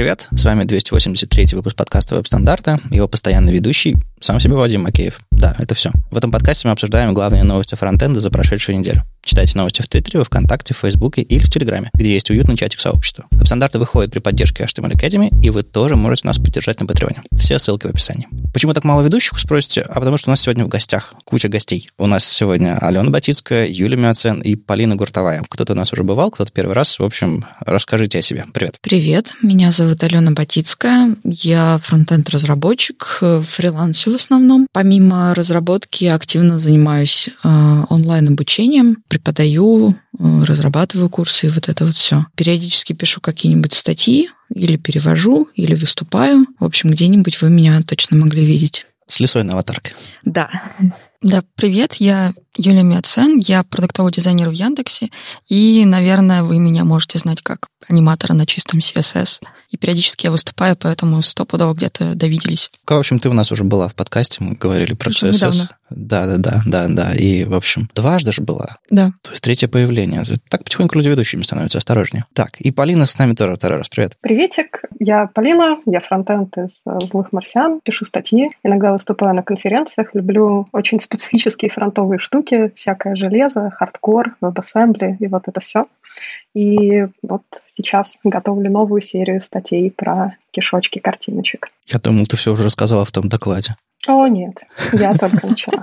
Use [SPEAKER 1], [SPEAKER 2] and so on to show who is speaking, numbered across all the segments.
[SPEAKER 1] Привет, с вами 283 выпуск подкаста «Веб-стандарты», его постоянный ведущий, сам себе Вадим Макеев. Да, это все. В этом подкасте мы обсуждаем главные новости фронтенда за прошедшую неделю. Читайте новости в Твиттере, ВКонтакте, в Фейсбуке или в Телеграме, где есть уютный чатик сообщества. Веб-стандарты выходят при поддержке HTML Academy, и вы тоже можете нас поддержать на Патреоне. Все ссылки в описании. Почему так мало ведущих, спросите? А потому что у нас сегодня в гостях куча гостей. У нас сегодня Алена Батицкая, Юлия Миоцен и Полина Гуртовая. Кто-то у нас уже бывал, кто-то первый раз. В общем, расскажите о себе. Привет.
[SPEAKER 2] Привет, меня зовут Алена Батицкая. Я фронтенд-разработчик, фрилансю в основном. Помимо разработки активно занимаюсь э, онлайн-обучением, преподаю, э, разрабатываю курсы и вот это вот все. Периодически пишу какие-нибудь статьи, или перевожу, или выступаю. В общем, где-нибудь вы меня точно могли видеть.
[SPEAKER 1] С лисой на аватарке.
[SPEAKER 2] Да.
[SPEAKER 3] Да, привет, я Юлия Миоцен, я продуктовый дизайнер в Яндексе, и, наверное, вы меня можете знать как аниматора на чистом CSS. И периодически я выступаю, поэтому стопудово где-то довиделись.
[SPEAKER 1] В общем, ты у нас уже была в подкасте, мы говорили про Причем CSS. Недавно. Да, да, да, да, да. И, в общем, дважды же была.
[SPEAKER 3] Да.
[SPEAKER 1] То есть третье появление. Так потихоньку люди ведущими становятся, осторожнее. Так, и Полина с нами тоже второй раз. Привет.
[SPEAKER 4] Приветик. Я Полина, я фронтенд из э, «Злых марсиан», пишу статьи, иногда выступаю на конференциях, люблю очень специфические фронтовые штуки, всякое железо, хардкор, WebAssembly и вот это все. И вот сейчас готовлю новую серию статей про кишочки картиночек.
[SPEAKER 1] Я думал, ты все уже рассказала в том докладе.
[SPEAKER 4] О, нет, я только начала.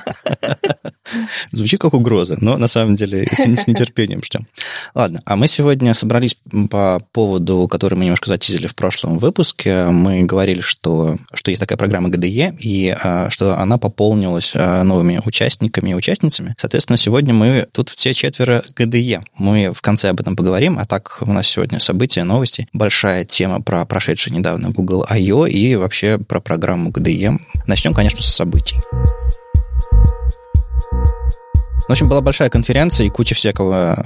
[SPEAKER 1] Звучит как угроза, но на самом деле с, с нетерпением ждем. Ладно, а мы сегодня собрались по поводу, который мы немножко затизили в прошлом выпуске. Мы говорили, что, что есть такая программа GDE, и а, что она пополнилась а, новыми участниками и участницами. Соответственно, сегодня мы тут все четверо GDE. Мы в конце об этом поговорим, а так у нас сегодня события, новости. Большая тема про прошедший недавно Google I/O и вообще про программу GDE. Начнем, конечно, конечно, с событий. В общем, была большая конференция и куча всякого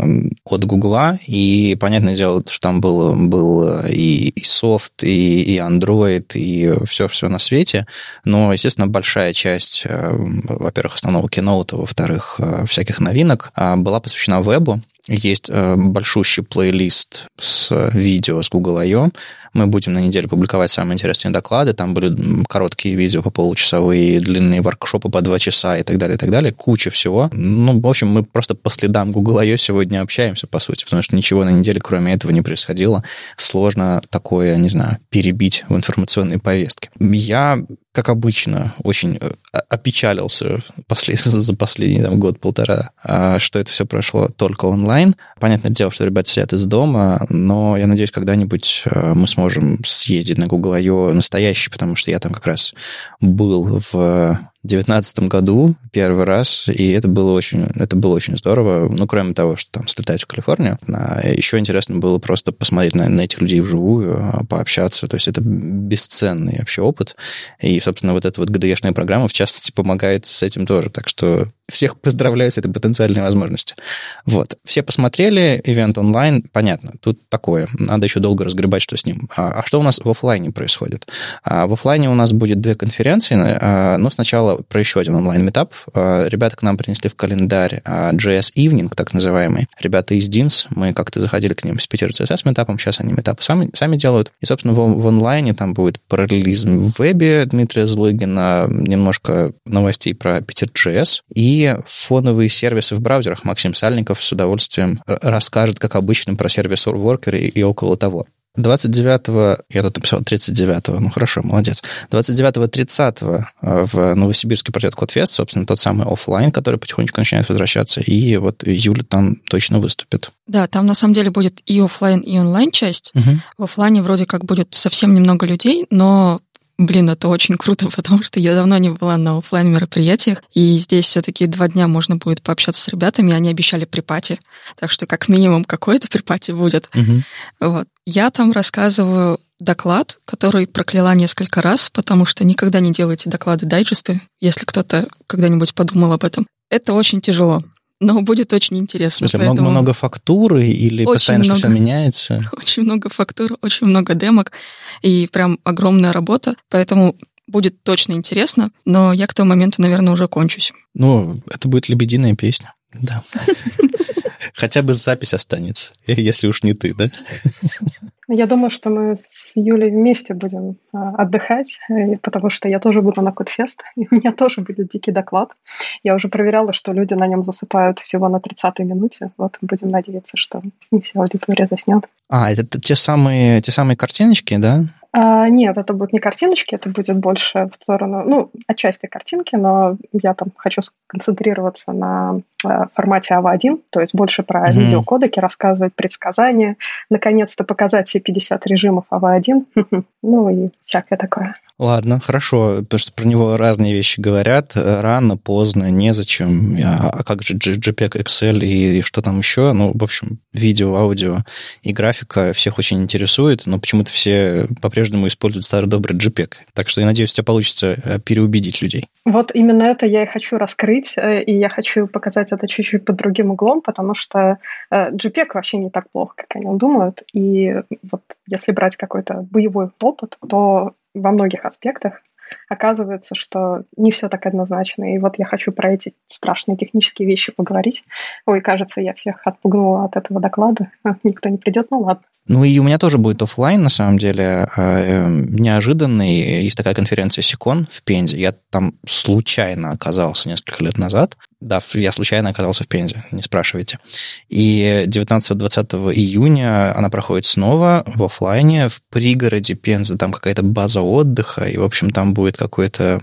[SPEAKER 1] от Гугла, и понятное дело, что там был, был и, и софт, и, и Android, и все-все на свете, но, естественно, большая часть, э, во-первых, основного киноута, во-вторых, э, всяких новинок а, была посвящена вебу, есть э, большущий плейлист с видео с Google I.O., мы будем на неделю публиковать самые интересные доклады. Там были короткие видео по получасовые, длинные воркшопы по два часа и так далее, и так далее. Куча всего. Ну, в общем, мы просто по следам Google I.O. сегодня общаемся, по сути, потому что ничего на неделе, кроме этого, не происходило. Сложно такое, не знаю, перебить в информационной повестке. Я как обычно, очень э, опечалился послед... за последний там, год-полтора, а, что это все прошло только онлайн. Понятное дело, что ребята сидят из дома, но я надеюсь, когда-нибудь э, мы сможем съездить на Google I.O. настоящий, потому что я там как раз был в 2019 году первый раз, и это было очень, это было очень здорово. Ну, кроме того, что там слетать в Калифорнию, а еще интересно было просто посмотреть на, на этих людей вживую, а, пообщаться. То есть это бесценный вообще опыт. И, собственно, вот эта вот GDE-шная программа, в частности, помогает с этим тоже. Так что всех поздравляю с этой потенциальной возможностью. Вот. Все посмотрели, ивент онлайн, понятно, тут такое. Надо еще долго разгребать, что с ним. А, а что у нас в офлайне происходит? А, в офлайне у нас будет две конференции, а, но сначала про еще один онлайн-метап. А, ребята к нам принесли в календарь а, JS Evening, так называемый. Ребята из DINS, мы как-то заходили к ним с Питер CSS метапом, сейчас они метапы сами, сами делают. И, собственно, в, в онлайне там будет параллелизм в вебе Дмитрия Злыгина, немножко новостей про Питер JS и фоновые сервисы в браузерах. Максим Сальников с удовольствием расскажет, как обычно, про сервис Worker и, и около того. 29-го, я тут написал 39-го, ну хорошо, молодец. 29-30 в Новосибирске пройдет Кодфест, собственно, тот самый офлайн, который потихонечку начинает возвращаться, и вот Юля там точно выступит.
[SPEAKER 3] Да, там на самом деле будет и офлайн, и онлайн часть. Угу. В офлайне вроде как будет совсем немного людей, но Блин, это очень круто, потому что я давно не была на офлайн мероприятиях, и здесь все-таки два дня можно будет пообщаться с ребятами, они обещали припати, так что как минимум какой-то припати будет. Угу. Вот. Я там рассказываю доклад, который прокляла несколько раз, потому что никогда не делайте доклады дайджесты, если кто-то когда-нибудь подумал об этом. Это очень тяжело но будет очень интересно.
[SPEAKER 1] Смысле, поэтому... много, много фактуры или очень постоянно много, все меняется?
[SPEAKER 3] Очень много фактур, очень много демок и прям огромная работа, поэтому будет точно интересно, но я к тому моменту, наверное, уже кончусь.
[SPEAKER 1] Ну, это будет лебединая песня. Да. Хотя бы запись останется, если уж не ты, да?
[SPEAKER 4] Я думаю, что мы с Юлей вместе будем а, отдыхать, э, потому что я тоже буду на Кодфест, и у меня тоже будет дикий доклад. Я уже проверяла, что люди на нем засыпают всего на 30-й минуте. Вот будем надеяться, что не вся аудитория заснет.
[SPEAKER 1] А, это те самые, те самые картиночки, да?
[SPEAKER 4] А, нет, это будут не картиночки, это будет больше в сторону, ну, отчасти картинки, но я там хочу сконцентрироваться на э, формате AVA1, то есть больше про mm-hmm. видеокодеки, рассказывать предсказания, наконец-то показать все 50 режимов AVA1, ну и всякое такое.
[SPEAKER 1] Ладно, хорошо, потому что про него разные вещи говорят, рано, поздно, незачем, а, а как же JPEG, Excel и что там еще, ну, в общем, видео, аудио и графика всех очень интересует, но почему-то все по-прежнему по-прежнему используют старый добрый JPEG. Так что я надеюсь, у тебя получится э, переубедить людей.
[SPEAKER 4] Вот именно это я и хочу раскрыть, э, и я хочу показать это чуть-чуть под другим углом, потому что э, JPEG вообще не так плохо, как они думают. И вот если брать какой-то боевой опыт, то во многих аспектах оказывается, что не все так однозначно. И вот я хочу про эти страшные технические вещи поговорить. Ой, кажется, я всех отпугнула от этого доклада. Никто не придет, ну ладно.
[SPEAKER 1] Ну и у меня тоже будет офлайн, на самом деле, э, неожиданный. Есть такая конференция Сикон в Пензе. Я там случайно оказался несколько лет назад. Да, я случайно оказался в Пензе, не спрашивайте. И 19-20 июня она проходит снова в офлайне в пригороде Пензы. Там какая-то база отдыха, и, в общем, там будет какой-то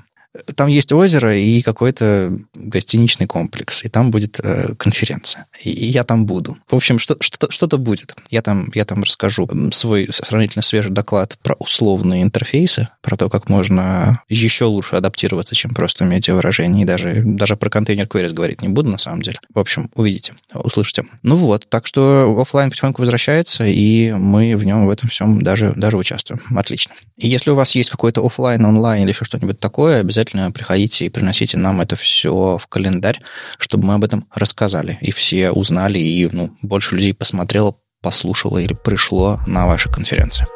[SPEAKER 1] там есть озеро и какой-то гостиничный комплекс, и там будет э, конференция. И, и я там буду. В общем, что, что, что-то будет. Я там, я там расскажу свой сравнительно свежий доклад про условные интерфейсы, про то, как можно еще лучше адаптироваться, чем просто медиавыражение. И даже, даже про контейнер queries говорить не буду, на самом деле. В общем, увидите, услышите. Ну вот, так что офлайн потихоньку возвращается, и мы в нем в этом всем даже, даже участвуем. Отлично. И если у вас есть какой-то офлайн, онлайн или еще что-нибудь такое, обязательно обязательно приходите и приносите нам это все в календарь, чтобы мы об этом рассказали, и все узнали, и ну, больше людей посмотрело, послушало или пришло на ваши конференции.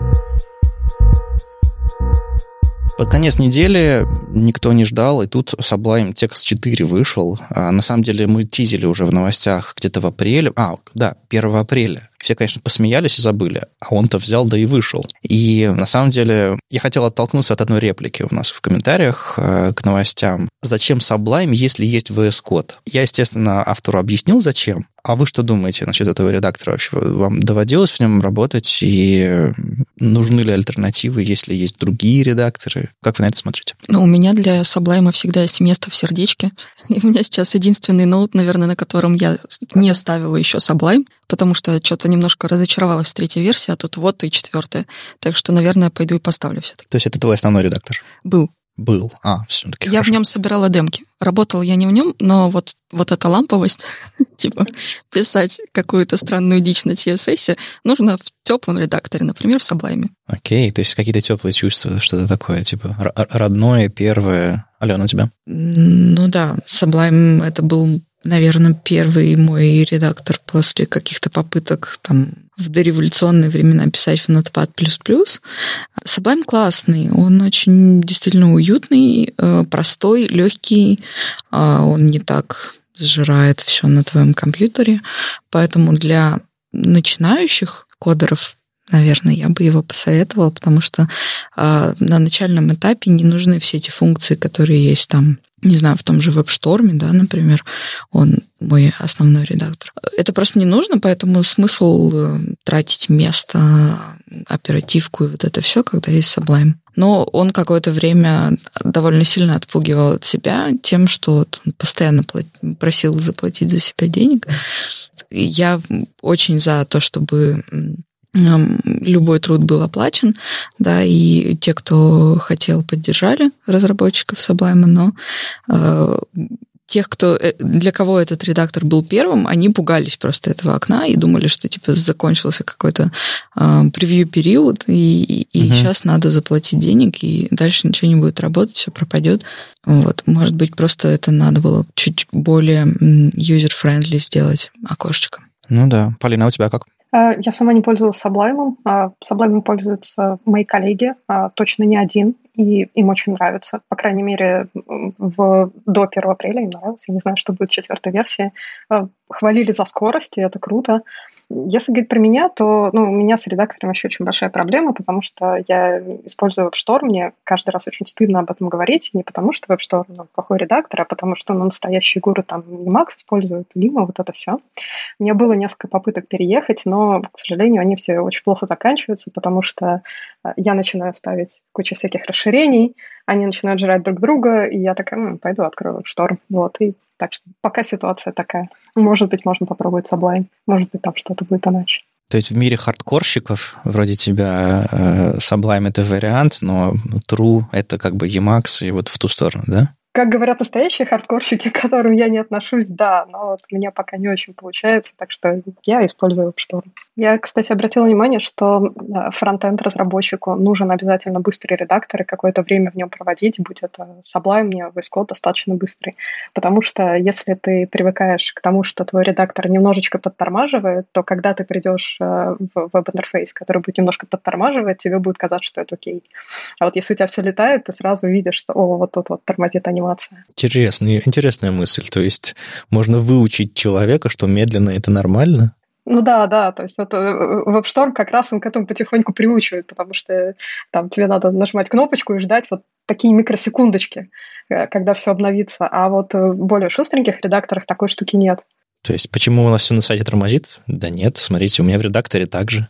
[SPEAKER 1] Под конец недели никто не ждал, и тут Sublime Text 4 вышел. А, на самом деле мы тизили уже в новостях где-то в апреле. А, да, 1 апреля. Все, конечно, посмеялись и забыли, а он-то взял, да и вышел. И на самом деле я хотел оттолкнуться от одной реплики у нас в комментариях э, к новостям. Зачем Sublime, если есть VS Code? Я, естественно, автору объяснил, зачем. А вы что думаете насчет этого редактора вообще? Вам доводилось в нем работать? И нужны ли альтернативы, если есть другие редакторы? Как вы на это смотрите?
[SPEAKER 3] Ну, у меня для Sublime всегда есть место в сердечке. И у меня сейчас единственный ноут, наверное, на котором я не ставила еще Sublime, потому что что-то немножко разочаровалась в третьей версии, а тут вот и четвертая. Так что, наверное, пойду и поставлю все-таки.
[SPEAKER 1] То есть это твой основной редактор?
[SPEAKER 3] Был.
[SPEAKER 1] Был. А, все-таки
[SPEAKER 3] Я хорошо. в нем собирала демки. Работал я не в нем, но вот, вот эта ламповость, типа писать какую-то странную дичь на CSS, нужно в теплом редакторе, например, в Sublime.
[SPEAKER 1] Окей, то есть какие-то теплые чувства, что-то такое, типа родное, первое. Алена, у тебя?
[SPEAKER 2] Ну да, Sublime это был наверное, первый мой редактор после каких-то попыток там в дореволюционные времена писать в Notepad++. Sublime классный, он очень действительно уютный, э, простой, легкий, а он не так сжирает все на твоем компьютере, поэтому для начинающих кодеров наверное, я бы его посоветовала, потому что э, на начальном этапе не нужны все эти функции, которые есть там не знаю, в том же веб-шторме, да, например, он мой основной редактор. Это просто не нужно, поэтому смысл э, тратить место, оперативку и вот это все, когда есть Sublime. Но он какое-то время довольно сильно отпугивал от себя тем, что он постоянно просил заплатить за себя денег. Я очень за то, чтобы любой труд был оплачен, да, и те, кто хотел, поддержали разработчиков Sublime, но э, тех, кто, э, для кого этот редактор был первым, они пугались просто этого окна и думали, что типа закончился какой-то э, превью-период, и, и угу. сейчас надо заплатить денег, и дальше ничего не будет работать, все пропадет. Вот. Может быть, просто это надо было чуть более user-friendly сделать окошечко.
[SPEAKER 1] Ну да. Полина, а у тебя как?
[SPEAKER 4] Э, я сама не пользовалась Sublime. Sublime пользуются мои коллеги, а точно не один. и им очень нравится. По крайней мере, в, до 1 апреля им нравилось. Я не знаю, что будет в четвертой версии. Э, хвалили за скорость, и это круто. Если говорить про меня, то ну, у меня с редактором еще очень большая проблема, потому что я использую WebStorm, мне каждый раз очень стыдно об этом говорить, не потому что WebStorm ну, плохой редактор, а потому что ну, настоящие гуру там Emacs используют, Lima, вот это все. У меня было несколько попыток переехать, но, к сожалению, они все очень плохо заканчиваются, потому что э, я начинаю ставить кучу всяких расширений, они начинают жрать друг друга, и я такая, пойду открою WebStorm. Вот, и так что пока ситуация такая. Может быть, можно попробовать Sublime. Может быть, там что-то будет иначе.
[SPEAKER 1] То есть в мире хардкорщиков вроде тебя э, Sublime это вариант, но True это как бы Emacs и вот в ту сторону, да?
[SPEAKER 4] Как говорят настоящие хардкорщики, к которым я не отношусь, да, но вот у меня пока не очень получается, так что я использую WebStorm. Я, кстати, обратила внимание, что фронтенд разработчику нужен обязательно быстрый редактор и какое-то время в нем проводить, будь это Sublime, мне VS достаточно быстрый. Потому что если ты привыкаешь к тому, что твой редактор немножечко подтормаживает, то когда ты придешь э, в веб-интерфейс, который будет немножко подтормаживать, тебе будет казаться, что это окей. А вот если у тебя все летает, ты сразу видишь, что о, вот тут вот тормозит они анимация.
[SPEAKER 1] Интересная, интересная мысль. То есть можно выучить человека, что медленно это нормально?
[SPEAKER 4] Ну да, да, то есть это WebStorm э, как раз он к этому потихоньку приучивает, потому что там тебе надо нажимать кнопочку и ждать вот такие микросекундочки, э, когда все обновится, а вот в более шустреньких редакторах такой штуки нет.
[SPEAKER 1] То есть почему у нас все на сайте тормозит? Да нет, смотрите, у меня в редакторе так же.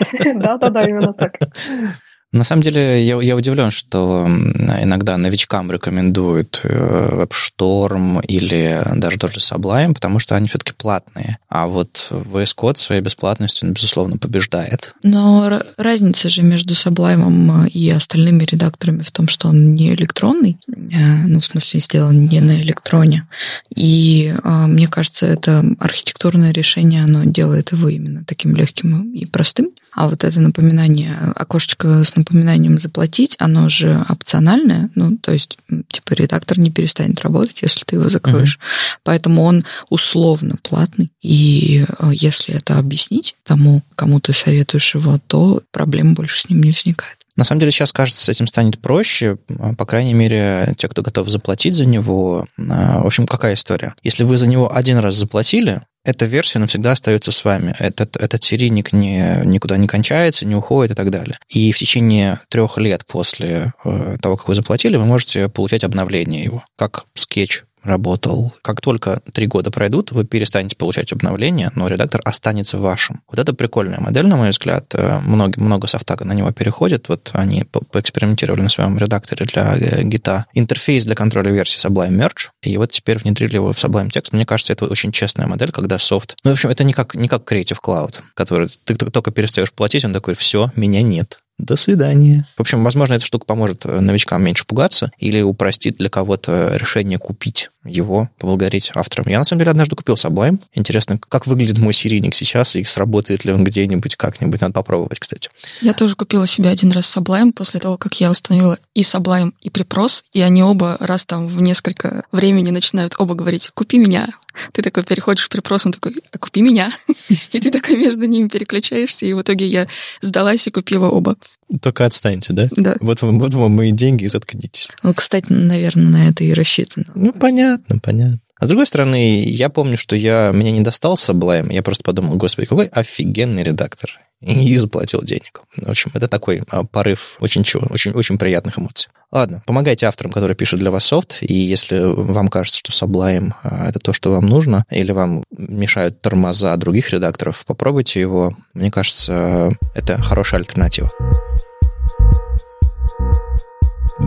[SPEAKER 4] Да-да-да, именно так.
[SPEAKER 1] На самом деле, я, я удивлен, что иногда новичкам рекомендуют э, WebStorm или даже тот же Sublime, потому что они все-таки платные. А вот VS Code своей бесплатностью, безусловно, побеждает.
[SPEAKER 2] Но разница же между Sublime и остальными редакторами в том, что он не электронный, э, ну, в смысле, сделан не на электроне. И э, мне кажется, это архитектурное решение, оно делает его именно таким легким и простым. А вот это напоминание, окошечко с напоминанием заплатить, оно же опциональное, ну, то есть, типа, редактор не перестанет работать, если ты его закроешь. Uh-huh. Поэтому он условно платный. И э, если это объяснить тому, кому ты советуешь его, то проблем больше с ним не возникает.
[SPEAKER 1] На самом деле сейчас, кажется, с этим станет проще. По крайней мере, те, кто готов заплатить за него. А, в общем, какая история? Если вы за него один раз заплатили, эта версия навсегда остается с вами. Этот, этот серийник не, никуда не кончается, не уходит и так далее. И в течение трех лет после э, того, как вы заплатили, вы можете получать обновление его, как скетч работал. Как только три года пройдут, вы перестанете получать обновления, но редактор останется вашим. Вот это прикольная модель, на мой взгляд. Э, много, много софта на него переходит. Вот они поэкспериментировали на своем редакторе для э, гита интерфейс для контроля версии Sublime Merge, и вот теперь внедрили его в Sublime Text. Мне кажется, это очень честная модель, когда софт... Ну, в общем, это не как, не как Creative Cloud, который ты только перестаешь платить, он такой, все, меня нет. До свидания. В общем, возможно, эта штука поможет э, новичкам меньше пугаться или упростит для кого-то решение купить его, поблагодарить авторам. Я, на самом деле, однажды купил Sublime. Интересно, как выглядит мой серийник сейчас и сработает ли он где-нибудь как-нибудь. Надо попробовать, кстати.
[SPEAKER 3] Я тоже купила себе один раз Sublime после того, как я установила и Sublime, и Preprose, и они оба раз там в несколько времени начинают оба говорить «купи меня», ты такой переходишь в перепрос, он такой, а купи меня. И ты такой между ними переключаешься, и в итоге я сдалась и купила оба.
[SPEAKER 1] Только отстаньте, да?
[SPEAKER 3] Да.
[SPEAKER 1] Вот, вот вам мои деньги и заткнитесь.
[SPEAKER 2] Ну, кстати, наверное, на это и рассчитано.
[SPEAKER 1] Ну, понятно, понятно. А с другой стороны, я помню, что я, меня не достал Sublime, я просто подумал, господи, какой офигенный редактор. И заплатил денег. В общем, это такой а, порыв очень, очень, очень приятных эмоций. Ладно, помогайте авторам, которые пишут для вас софт, и если вам кажется, что Sublime а, — это то, что вам нужно, или вам мешают тормоза других редакторов, попробуйте его. Мне кажется, это хорошая альтернатива.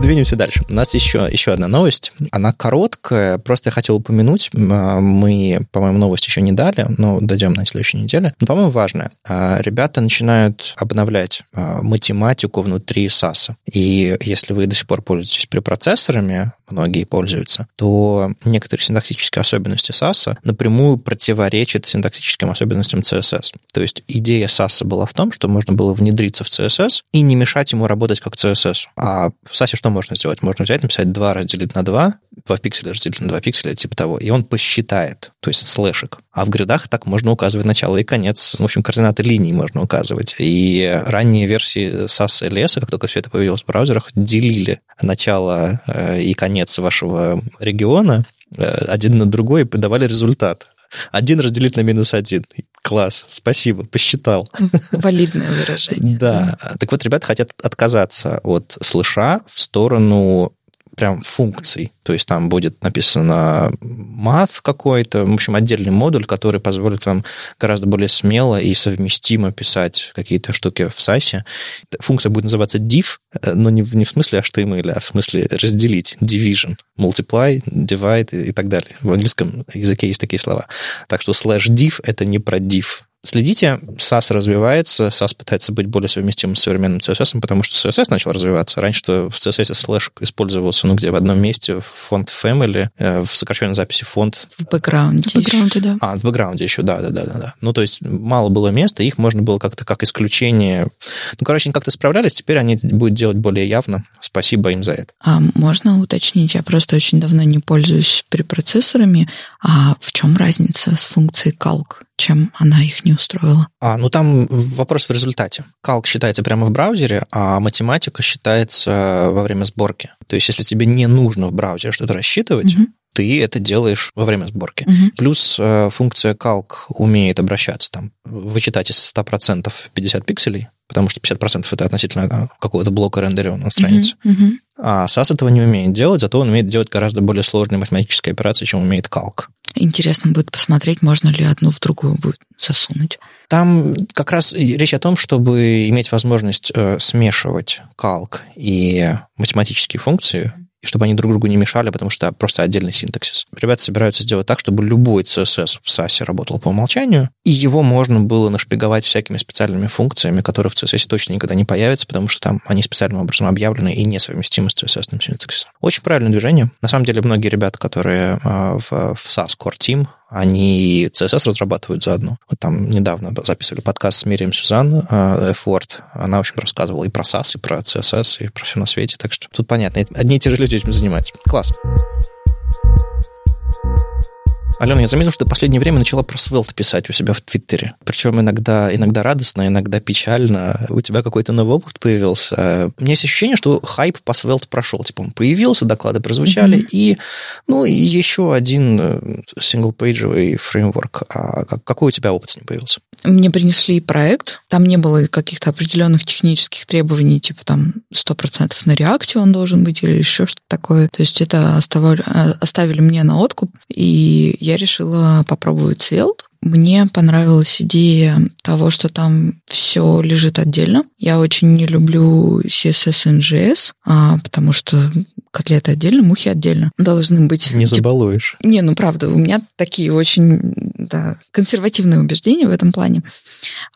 [SPEAKER 1] Двинемся дальше. У нас еще, еще одна новость. Она короткая, просто я хотел упомянуть. А, мы, по-моему, новость еще не дали, но дойдем на следующей неделе. Но, по-моему, важная. Ребята начинают обновлять а, математику внутри SAS. И если вы до сих пор пользуетесь препроцессорами, многие пользуются, то некоторые синтаксические особенности SAS напрямую противоречат синтаксическим особенностям CSS. То есть идея SAS была в том, что можно было внедриться в CSS и не мешать ему работать как CSS. А в SAS что можно сделать? Можно взять, написать 2 разделить на 2, 2 пикселя разделить на 2 пикселя, типа того, и он посчитает, то есть слэшик. А в гридах так можно указывать начало и конец. В общем, координаты линий можно указывать. И ранние версии SAS и LS, как только все это появилось в браузерах, делили начало э, и конец вашего региона э, один на другой и подавали результат. Один разделить на минус один. Класс, спасибо, посчитал.
[SPEAKER 2] Валидное выражение.
[SPEAKER 1] Да. Так вот, ребята хотят отказаться от слыша в сторону прям функций. То есть там будет написано math какой-то, в общем, отдельный модуль, который позволит вам гораздо более смело и совместимо писать какие-то штуки в SAS. Функция будет называться div, но не в, не в смысле HTML, а в смысле разделить, division, multiply, divide и так далее. В английском языке есть такие слова. Так что slash div — это не про div, Следите, SAS развивается, SAS пытается быть более совместимым с современным CSS, потому что CSS начал развиваться. Раньше в CSS слэш использовался, ну, где в одном месте, в фонд family, э, в сокращенной записи фонд.
[SPEAKER 2] В бэкграунде.
[SPEAKER 3] В бэкграунде, да.
[SPEAKER 1] А, в бэкграунде еще, да, да, да, да. Ну, то есть мало было места, их можно было как-то как исключение. Ну, короче, они как-то справлялись, теперь они будут делать более явно. Спасибо им за это.
[SPEAKER 2] А можно уточнить, я просто очень давно не пользуюсь препроцессорами, а в чем разница с функцией calc? Чем она их не устроила?
[SPEAKER 1] А, ну там вопрос в результате. Calc считается прямо в браузере, а математика считается во время сборки. То есть, если тебе не нужно в браузере что-то рассчитывать, угу ты это делаешь во время сборки. Угу. Плюс э, функция calc умеет обращаться там, вычитать из 100% 50 пикселей, потому что 50% это относительно а, какого-то блока рендерирования на странице. Uh-huh, uh-huh. А SAS этого не умеет делать, зато он умеет делать гораздо более сложные математические операции, чем умеет Calc.
[SPEAKER 2] Интересно будет посмотреть, можно ли одну в другую будет засунуть.
[SPEAKER 1] Там как раз речь о том, чтобы иметь возможность э, смешивать Calc и математические функции и чтобы они друг другу не мешали, потому что просто отдельный синтаксис. Ребята собираются сделать так, чтобы любой CSS в SAS работал по умолчанию, и его можно было нашпиговать всякими специальными функциями, которые в CSS точно никогда не появятся, потому что там они специальным образом объявлены и несовместимы с CSS синтаксисом. Очень правильное движение. На самом деле, многие ребята, которые а, в, в SAS Core Team, они CSS разрабатывают заодно. Вот там недавно записывали подкаст с Мирием Сюзан, э, F-Word. Она, в общем, рассказывала и про SAS, и про CSS, и про все на свете. Так что тут понятно. Одни и те же люди этим занимаются. Класс. Алена, я заметил, что ты в последнее время начала про Svelte писать у себя в Твиттере. Причем иногда, иногда радостно, иногда печально. У тебя какой-то новый опыт появился. У меня есть ощущение, что хайп по Svelte прошел. Типа он появился, доклады прозвучали, mm-hmm. и ну, еще один э, синглпейджевый фреймворк. А какой у тебя опыт с ним появился?
[SPEAKER 2] Мне принесли проект, там не было каких-то определенных технических требований, типа там 100% на реакте он должен быть или еще что-то такое. То есть это оставали, э, оставили мне на откуп, и я решила попробовать Svelte. Мне понравилась идея того, что там все лежит отдельно. Я очень не люблю CSS и NGS, а, потому что котлеты отдельно, мухи отдельно должны быть.
[SPEAKER 1] Не забалуешь.
[SPEAKER 2] Не, ну правда, у меня такие очень да, консервативные убеждения в этом плане.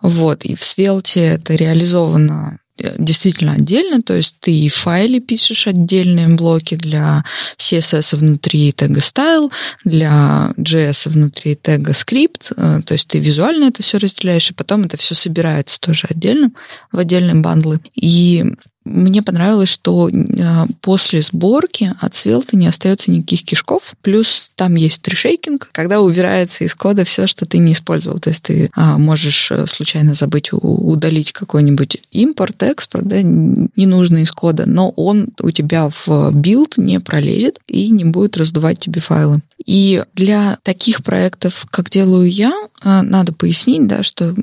[SPEAKER 2] Вот, и в Svelte это реализовано Э, действительно отдельно, то есть ты и в файле пишешь отдельные блоки для CSS внутри тега style, для JS внутри тега script, э, то есть ты визуально это все разделяешь, и потом это все собирается тоже отдельно в отдельные бандлы. И мне понравилось, что а, после сборки от Svelte не остается никаких кишков. Плюс там есть tree shaking, когда убирается из кода все, что ты не использовал. То есть ты а, можешь э, случайно забыть удалить какой-нибудь импорт, экспорт, да, ненужный из кода, но он у тебя в билд не пролезет и не будет раздувать тебе файлы. И для таких проектов, как делаю я, надо пояснить, да, что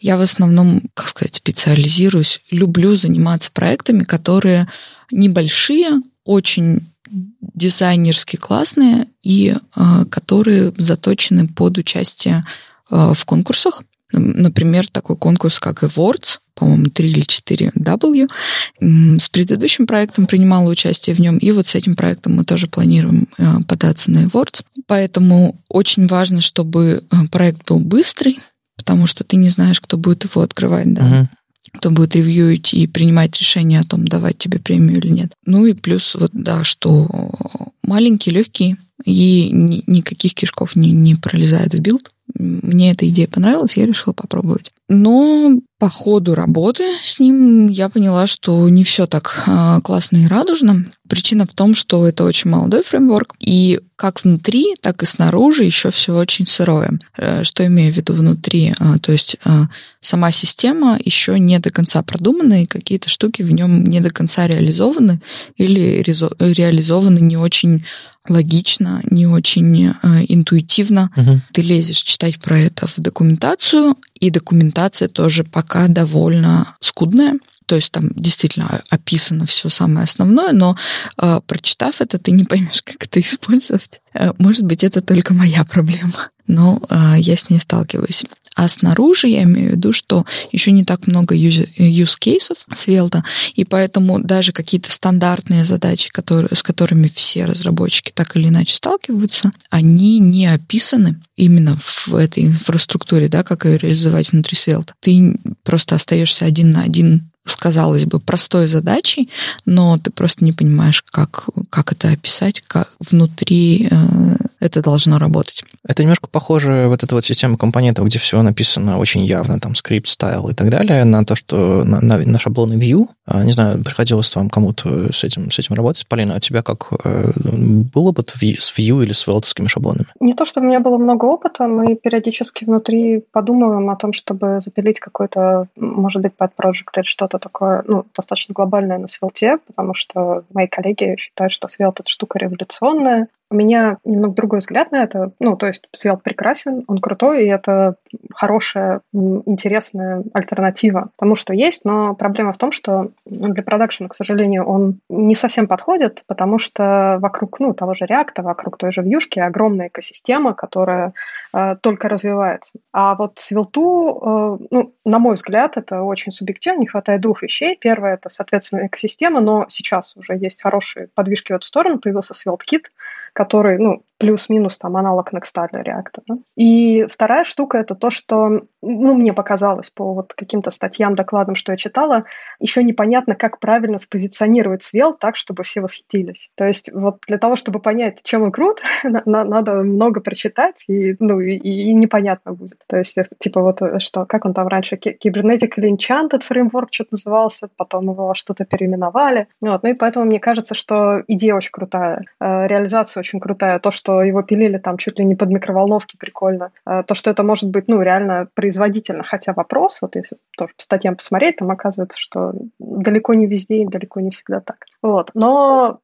[SPEAKER 2] я в основном, как сказать, специализируюсь, люблю заниматься проектами, которые небольшие, очень дизайнерски классные и э, которые заточены под участие э, в конкурсах. Например, такой конкурс, как Awards, по-моему, 3 или 4 W. С предыдущим проектом принимала участие в нем, и вот с этим проектом мы тоже планируем э, податься на Awards. Поэтому очень важно, чтобы э, проект был быстрый, потому что ты не знаешь, кто будет его открывать, да. Uh-huh кто будет ревьюить и принимать решение о том, давать тебе премию или нет. Ну и плюс вот, да, что маленький, легкий, и ни, никаких кишков не, не пролезает в билд. Мне эта идея понравилась, я решила попробовать. Но по ходу работы с ним я поняла, что не все так э, классно и радужно. Причина в том, что это очень молодой фреймворк, и как внутри, так и снаружи еще все очень сырое. Э, что имею в виду внутри? Э, то есть сама система еще не до конца продумана, и какие-то штуки в нем не до конца реализованы или реализованы не очень логично, не очень э, интуитивно. Угу. Ты лезешь читать про это в документацию, и документация тоже пока довольно скудная. То есть там действительно описано все самое основное, но э, прочитав это, ты не поймешь, как это использовать. Э, может быть, это только моя проблема, но э, я с ней сталкиваюсь. А снаружи я имею в виду, что еще не так много use кейсов Svelte, и поэтому даже какие-то стандартные задачи, которые, с которыми все разработчики так или иначе сталкиваются, они не описаны именно в этой инфраструктуре, да, как ее реализовать внутри Svelte. Ты просто остаешься один на один сказалось бы, простой задачей, но ты просто не понимаешь, как, как это описать, как внутри э, это должно работать.
[SPEAKER 1] Это немножко похоже, вот эта вот система компонентов, где все написано очень явно, там, скрипт, стайл и так далее, на то, что на, на, на шаблоны Vue. А, не знаю, приходилось вам кому-то с этим, с этим работать. Полина, а у тебя как? Э, был опыт с Vue или с велтовскими шаблонами?
[SPEAKER 4] Не то, чтобы у меня было много опыта, мы периодически внутри подумываем о том, чтобы запилить какой-то, может быть, под project или что-то такое, ну, достаточно глобальное на Svelte, потому что мои коллеги считают, что Svelte — это штука революционная, у меня немного другой взгляд на это. Ну, то есть Svelte прекрасен, он крутой, и это хорошая, интересная альтернатива тому, что есть, но проблема в том, что для продакшена, к сожалению, он не совсем подходит, потому что вокруг ну, того же реакта, вокруг той же вьюшки огромная экосистема, которая э, только развивается. А вот Svelte, э, ну, на мой взгляд, это очень субъективно, не хватает двух вещей. Первое — это, соответственно, экосистема, но сейчас уже есть хорошие подвижки в эту сторону, появился SvelteKit, который, ну, плюс-минус там аналог Nextstyle реактора. Да? И вторая штука — это то, что, ну, мне показалось по вот каким-то статьям, докладам, что я читала, еще непонятно, как правильно спозиционировать Svelte так, чтобы все восхитились. То есть вот для того, чтобы понять, чем он крут, надо много прочитать, и, ну, и, и непонятно будет. То есть, э, типа вот э, что, как он там раньше, Kybernetically Enchanted Framework что-то назывался, потом его что-то переименовали. Вот, ну и поэтому мне кажется, что идея очень крутая, э, реализация очень крутая. То, что что его пилили там чуть ли не под микроволновки, прикольно. Э, то, что это может быть, ну, реально производительно. Хотя вопрос, вот если тоже по статьям посмотреть, там оказывается, что далеко не везде и далеко не всегда так. Вот. Но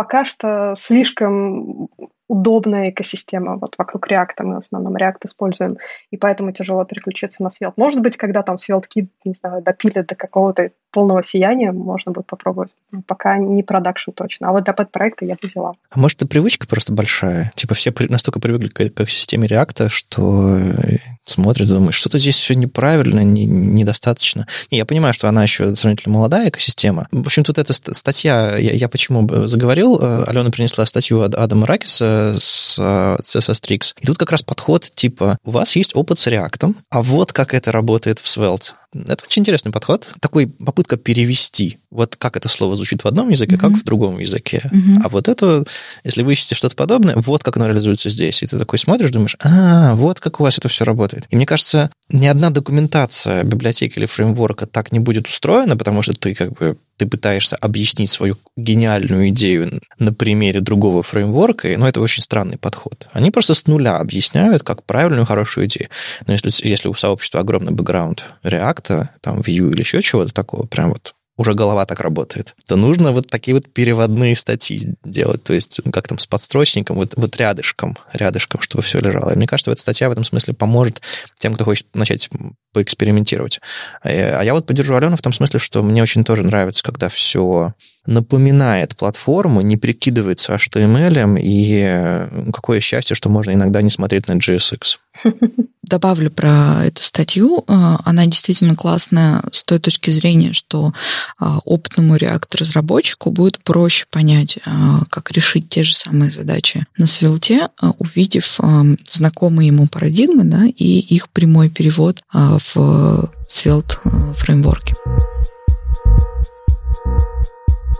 [SPEAKER 4] пока что слишком удобная экосистема вот вокруг React. Мы в основном React используем, и поэтому тяжело переключиться на Svelte. Может быть, когда там SvelteKit, не знаю, допилят до какого-то полного сияния, можно будет попробовать. Но пока не продакшн точно. А вот для пэт-проекта я бы взяла.
[SPEAKER 1] А может, это привычка просто большая? Типа все настолько привыкли к, к системе React, что э, смотрят и думают, что-то здесь все неправильно, не, недостаточно. Не, я понимаю, что она еще сравнительно молодая экосистема. В общем, тут эта статья, я, я почему заговорил, э, Алена принесла статью от Адама Ракиса, с CSS Tricks. И тут как раз подход типа, у вас есть опыт с React, а вот как это работает в Svelte. Это очень интересный подход. Такой попытка перевести, вот как это слово звучит в одном языке, mm-hmm. как в другом языке. Mm-hmm. А вот это, если вы ищете что-то подобное, вот как оно реализуется здесь. И ты такой смотришь, думаешь, а, вот как у вас это все работает. И мне кажется, ни одна документация библиотеки или фреймворка так не будет устроена, потому что ты как бы ты пытаешься объяснить свою гениальную идею на примере другого фреймворка, но это очень странный подход. Они просто с нуля объясняют, как правильную, хорошую идею. Но если, если у сообщества огромный бэкграунд React, там, Vue или еще чего-то такого, прям вот уже голова так работает, то нужно вот такие вот переводные статьи делать, то есть как там с подстрочником, вот, вот рядышком, рядышком, чтобы все лежало. И мне кажется, эта статья в этом смысле поможет тем, кто хочет начать поэкспериментировать. Э, а я вот поддержу Алену в том смысле, что мне очень тоже нравится, когда все напоминает платформу, не прикидывается HTML, и э, какое счастье, что можно иногда не смотреть на JSX.
[SPEAKER 2] Добавлю про эту статью. А, она действительно классная с той точки зрения, что а, опытному реактор-разработчику будет проще понять, а, как решить те же самые задачи на свилте, увидев знакомые ему парадигмы да, и их прямой перевод в Svelte фреймворке.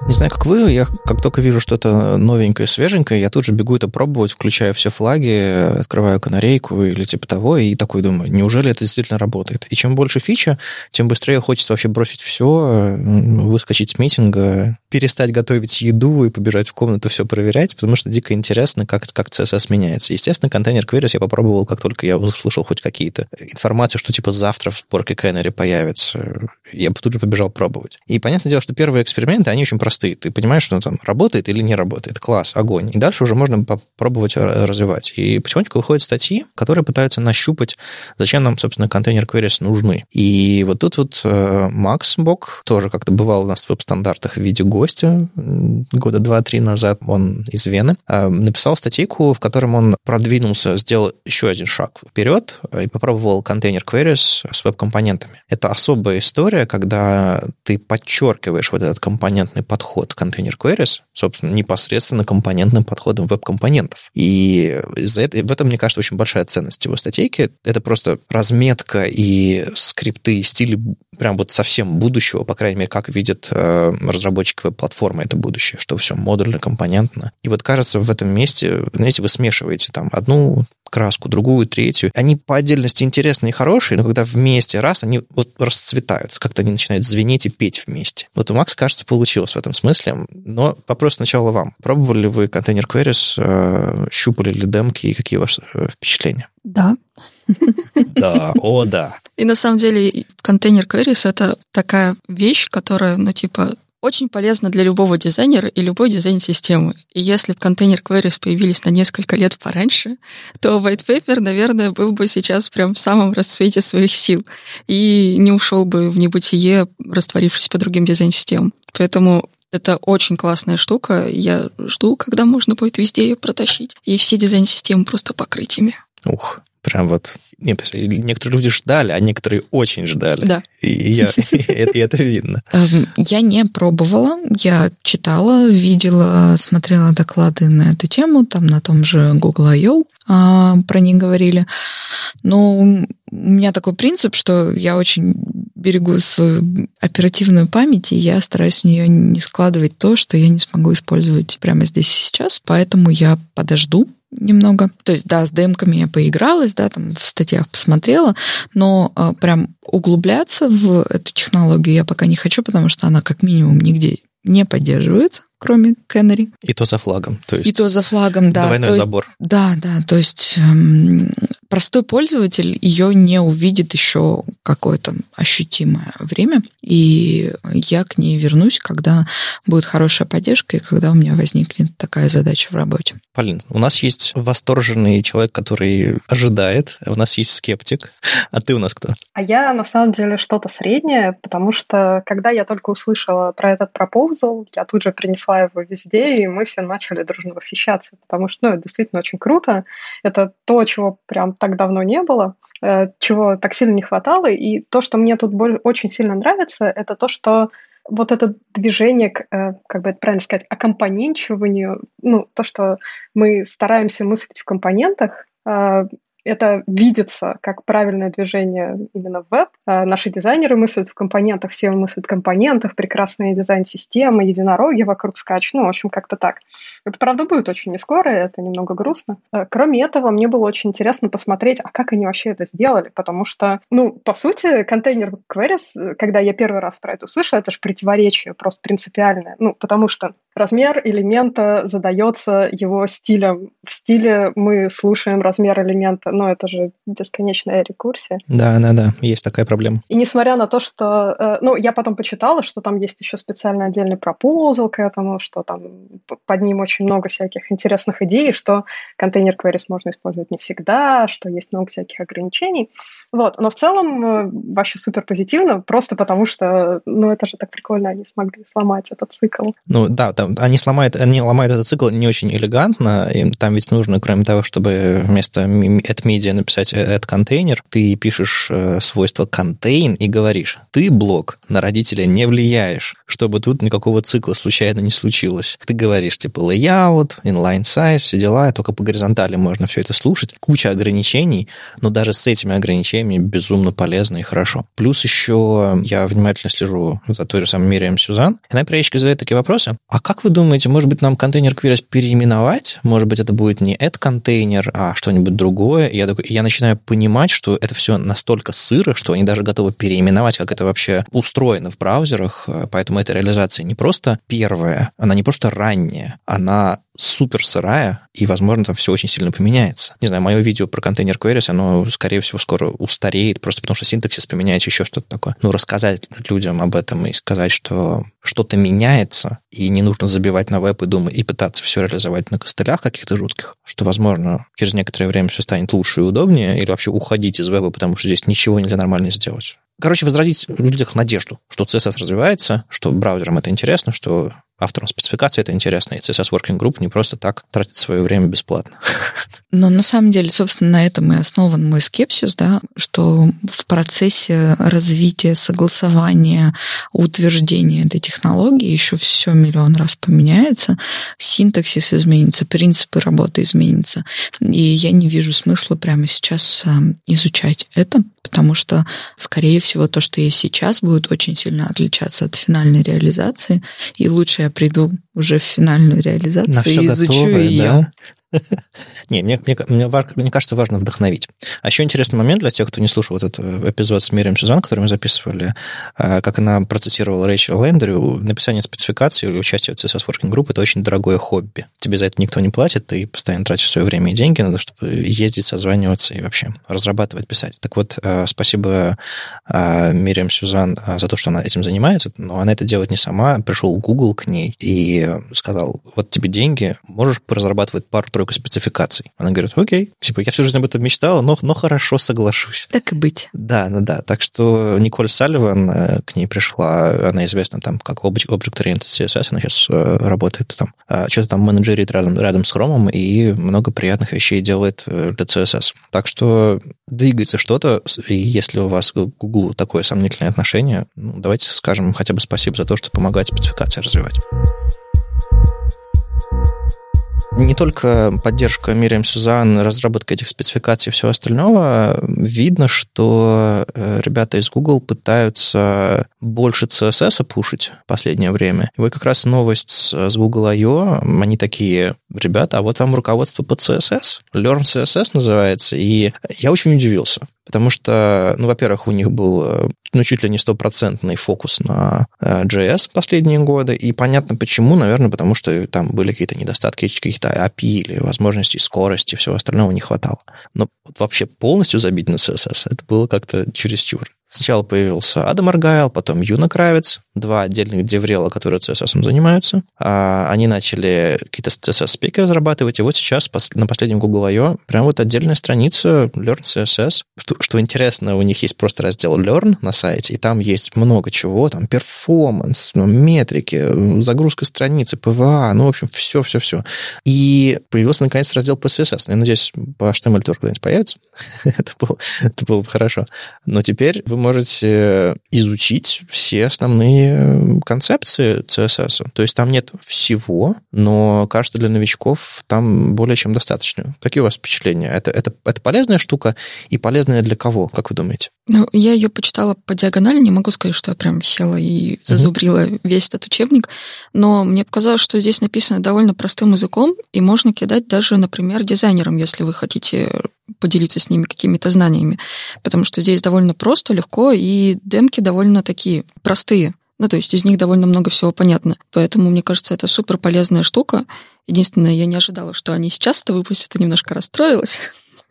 [SPEAKER 1] Не знаю, как вы, я как только вижу что-то новенькое, свеженькое, я тут же бегу это пробовать, включаю все флаги, открываю канарейку или типа того, и такой думаю, неужели это действительно работает? И чем больше фича, тем быстрее хочется вообще бросить все, выскочить с митинга, перестать готовить еду и побежать в комнату все проверять, потому что дико интересно, как, как CSS меняется. Естественно, контейнер Queries я попробовал, как только я услышал хоть какие-то информации, что типа завтра в сборке Canary появится. Я тут же побежал пробовать. И понятное дело, что первые эксперименты, они очень простые. Ты понимаешь, что там работает или не работает. Класс, огонь. И дальше уже можно попробовать развивать. И потихоньку выходят статьи, которые пытаются нащупать, зачем нам, собственно, контейнер queries нужны. И вот тут вот э, Макс Бок тоже как-то бывал у нас в веб-стандартах в виде гостя года два-три назад. Он из Вены. Э, написал статейку, в котором он продвинулся, сделал еще один шаг вперед и попробовал контейнер queries с веб-компонентами. Это особая история, когда ты подчеркиваешь вот этот компонентный подход контейнер queries, собственно, непосредственно компонентным подходом веб-компонентов. И за это, в этом, мне кажется, очень большая ценность его статейки. Это просто разметка и скрипты, стили прям вот совсем будущего, по крайней мере, как видят э, разработчики веб-платформы это будущее, что все модульно, компонентно. И вот кажется, в этом месте, знаете, вы смешиваете там одну краску, другую, третью. Они по отдельности интересные и хорошие, но когда вместе раз, они вот расцветают, как-то они начинают звенеть и петь вместе. Вот у Макса, кажется, получилось в этом смысле. Но вопрос сначала вам. Пробовали ли вы контейнер queries, э, щупали ли демки и какие ваши э, впечатления?
[SPEAKER 3] Да.
[SPEAKER 1] Да, о да.
[SPEAKER 3] И на самом деле контейнер queries — это такая вещь, которая, ну, типа, очень полезно для любого дизайнера и любой дизайн-системы. И если контейнер queries появились на несколько лет пораньше, то white paper, наверное, был бы сейчас прям в самом расцвете своих сил и не ушел бы в небытие, растворившись по другим дизайн-системам. Поэтому это очень классная штука. Я жду, когда можно будет везде ее протащить и все дизайн-системы просто покрыть ими.
[SPEAKER 1] Ух, прям вот нет, некоторые люди ждали, а некоторые очень ждали.
[SPEAKER 3] Да.
[SPEAKER 1] И, я, и это видно.
[SPEAKER 2] Эм, я не пробовала, я читала, видела, смотрела доклады на эту тему, там на том же Google I.O. А, про них говорили. Но у меня такой принцип, что я очень берегу свою оперативную память, и я стараюсь в нее не складывать то, что я не смогу использовать прямо здесь и сейчас, поэтому я подожду, немного. То есть, да, с демками я поигралась, да, там в статьях посмотрела, но а, прям углубляться в эту технологию я пока не хочу, потому что она как минимум нигде не поддерживается кроме Canary.
[SPEAKER 1] И то за флагом. То есть
[SPEAKER 2] и то за флагом, да.
[SPEAKER 1] Двойной
[SPEAKER 2] то есть,
[SPEAKER 1] забор.
[SPEAKER 2] Да, да. То есть эм, простой пользователь ее не увидит еще какое-то ощутимое время. И я к ней вернусь, когда будет хорошая поддержка и когда у меня возникнет такая задача в работе.
[SPEAKER 1] Полин, у нас есть восторженный человек, который ожидает, у нас есть скептик. А ты у нас кто?
[SPEAKER 4] А я на самом деле что-то среднее, потому что когда я только услышала про этот пропозал, я тут же принесла несла его везде, и мы все начали дружно восхищаться, потому что, ну, это действительно очень круто. Это то, чего прям так давно не было, э, чего так сильно не хватало, и то, что мне тут очень сильно нравится, это то, что вот это движение к, э, как бы это правильно сказать, аккомпаненчиванию, ну, то, что мы стараемся мыслить в компонентах, э, это видится как правильное движение именно в веб. А наши дизайнеры мыслят в компонентах, все мыслят в компонентах, прекрасные дизайн-системы, единороги вокруг скачут, ну, в общем, как-то так. Это, правда, будет очень не скоро, это немного грустно. А, кроме этого, мне было очень интересно посмотреть, а как они вообще это сделали, потому что, ну, по сути, контейнер queries, когда я первый раз про это услышала, это же противоречие просто принципиальное, ну, потому что размер элемента задается его стилем. В стиле мы слушаем размер элемента но это же бесконечная рекурсия.
[SPEAKER 1] Да, да, да, есть такая проблема.
[SPEAKER 4] И несмотря на то, что, э, ну, я потом почитала, что там есть еще специально отдельный пропозал к этому, что там под ним очень много всяких интересных идей, что контейнер queries можно использовать не всегда, что есть много всяких ограничений. Вот, но в целом э, вообще супер позитивно, просто потому что, ну, это же так прикольно, они смогли сломать этот цикл.
[SPEAKER 1] Ну, да, там они сломают, они ломают этот цикл не очень элегантно, и там ведь нужно, кроме того, чтобы вместо at media написать at контейнер, ты пишешь э, свойство contain и говоришь, ты блок на родителя не влияешь, чтобы тут никакого цикла случайно не случилось. Ты говоришь, типа, layout, inline size, все дела, только по горизонтали можно все это слушать. Куча ограничений, но даже с этими ограничениями безумно полезно и хорошо. Плюс еще я внимательно слежу за той же самой Мирием Сюзан. Она периодически задает такие вопросы. А как вы думаете, может быть, нам контейнер queries переименовать? Может быть, это будет не этот контейнер, а что-нибудь другое? Я, такой, я начинаю понимать, что это все настолько сыро, что они даже готовы переименовать, как это вообще устроено в браузерах. Поэтому эта реализация не просто первая, она не просто ранняя, она супер сырая, и, возможно, там все очень сильно поменяется. Не знаю, мое видео про контейнер queries, оно, скорее всего, скоро устареет, просто потому что синтаксис поменяется, еще что-то такое. Ну, рассказать людям об этом и сказать, что что-то меняется, и не нужно забивать на веб и думать, и пытаться все реализовать на костылях каких-то жутких, что, возможно, через некоторое время все станет лучше и удобнее, или вообще уходить из веба, потому что здесь ничего нельзя нормально сделать. Короче, возродить в людях надежду, что CSS развивается, что браузерам это интересно, что авторам спецификации это интересно, и CSS Working Group не просто так тратит свое время бесплатно.
[SPEAKER 2] Но на самом деле, собственно, на этом и основан мой скепсис, да, что в процессе развития, согласования, утверждения этой технологии еще все миллион раз поменяется, синтаксис изменится, принципы работы изменятся. И я не вижу смысла прямо сейчас эм, изучать это, потому что, скорее всего, то, что есть сейчас, будет очень сильно отличаться от финальной реализации, и лучше я приду уже в финальную реализацию и изучу готовое, ее. Да?
[SPEAKER 1] Не, мне, мне, мне, мне кажется, важно вдохновить. А еще интересный момент для тех, кто не слушал вот этот эпизод с Мирием Сюзан, который мы записывали, а, как она процессировала Рэйчел Лендерю, написание спецификации или участие в CSS Working Group – это очень дорогое хобби. Тебе за это никто не платит, ты постоянно тратишь свое время и деньги, надо, чтобы ездить, созваниваться и вообще разрабатывать, писать. Так вот, а, спасибо а, Мириам Сюзан за то, что она этим занимается, но она это делает не сама. Пришел Google к ней и сказал, вот тебе деньги, можешь разрабатывать пару тройку спецификаций. Она говорит, окей, типа, я всю жизнь об этом мечтала, но, но хорошо, соглашусь.
[SPEAKER 2] Так и быть.
[SPEAKER 1] Да, ну да. Так что Николь Салливан э, к ней пришла, она известна там как Object Oriented CSS, она сейчас э, работает там, а, что-то там менеджерит рядом, рядом с Chrome и много приятных вещей делает э, для CSS. Так что двигается что-то, и если у вас к Google такое сомнительное отношение, ну, давайте скажем хотя бы спасибо за то, что помогает спецификации развивать не только поддержка Мириам Сюзан, разработка этих спецификаций и всего остального, видно, что э, ребята из Google пытаются больше CSS пушить в последнее время. И вот как раз новость с Google I.O., они такие, ребята, а вот вам руководство по CSS, Learn CSS называется, и я очень удивился. Потому что, ну, во-первых, у них был, э, ну, чуть ли не стопроцентный фокус на JS э, последние годы, и понятно почему, наверное, потому что там были какие-то недостатки, каких-то API или возможностей скорости, всего остального не хватало. Но вообще полностью забить на CSS, это было как-то чересчур. Сначала появился Адам Аргайл, потом Юна Кравец, два отдельных деврела, которые CSS занимаются. А они начали какие-то CSS-спеки разрабатывать, и вот сейчас на последнем Google I.O. прям вот отдельная страница Learn CSS. Что, что интересно, у них есть просто раздел Learn на сайте, и там есть много чего, там перформанс, ну, метрики, загрузка страницы, PVA, ну, в общем, все-все-все. И появился, наконец, раздел по CSS. Я надеюсь, по HTML тоже когда-нибудь появится. это, было, это было бы хорошо. Но теперь вы можете изучить все основные концепции CSS. То есть там нет всего, но кажется, для новичков там более чем достаточно. Какие у вас впечатления? Это, это, это полезная штука и полезная для кого, как вы думаете?
[SPEAKER 3] Ну, я ее почитала по диагонали, не могу сказать, что я прям села и зазубрила uh-huh. весь этот учебник, но мне показалось, что здесь написано довольно простым языком, и можно кидать даже, например, дизайнерам, если вы хотите поделиться с ними какими-то знаниями, потому что здесь довольно просто, легко, и демки довольно такие простые. Ну, то есть из них довольно много всего понятно. Поэтому, мне кажется, это супер полезная штука. Единственное, я не ожидала, что они сейчас это выпустят, и немножко расстроилась.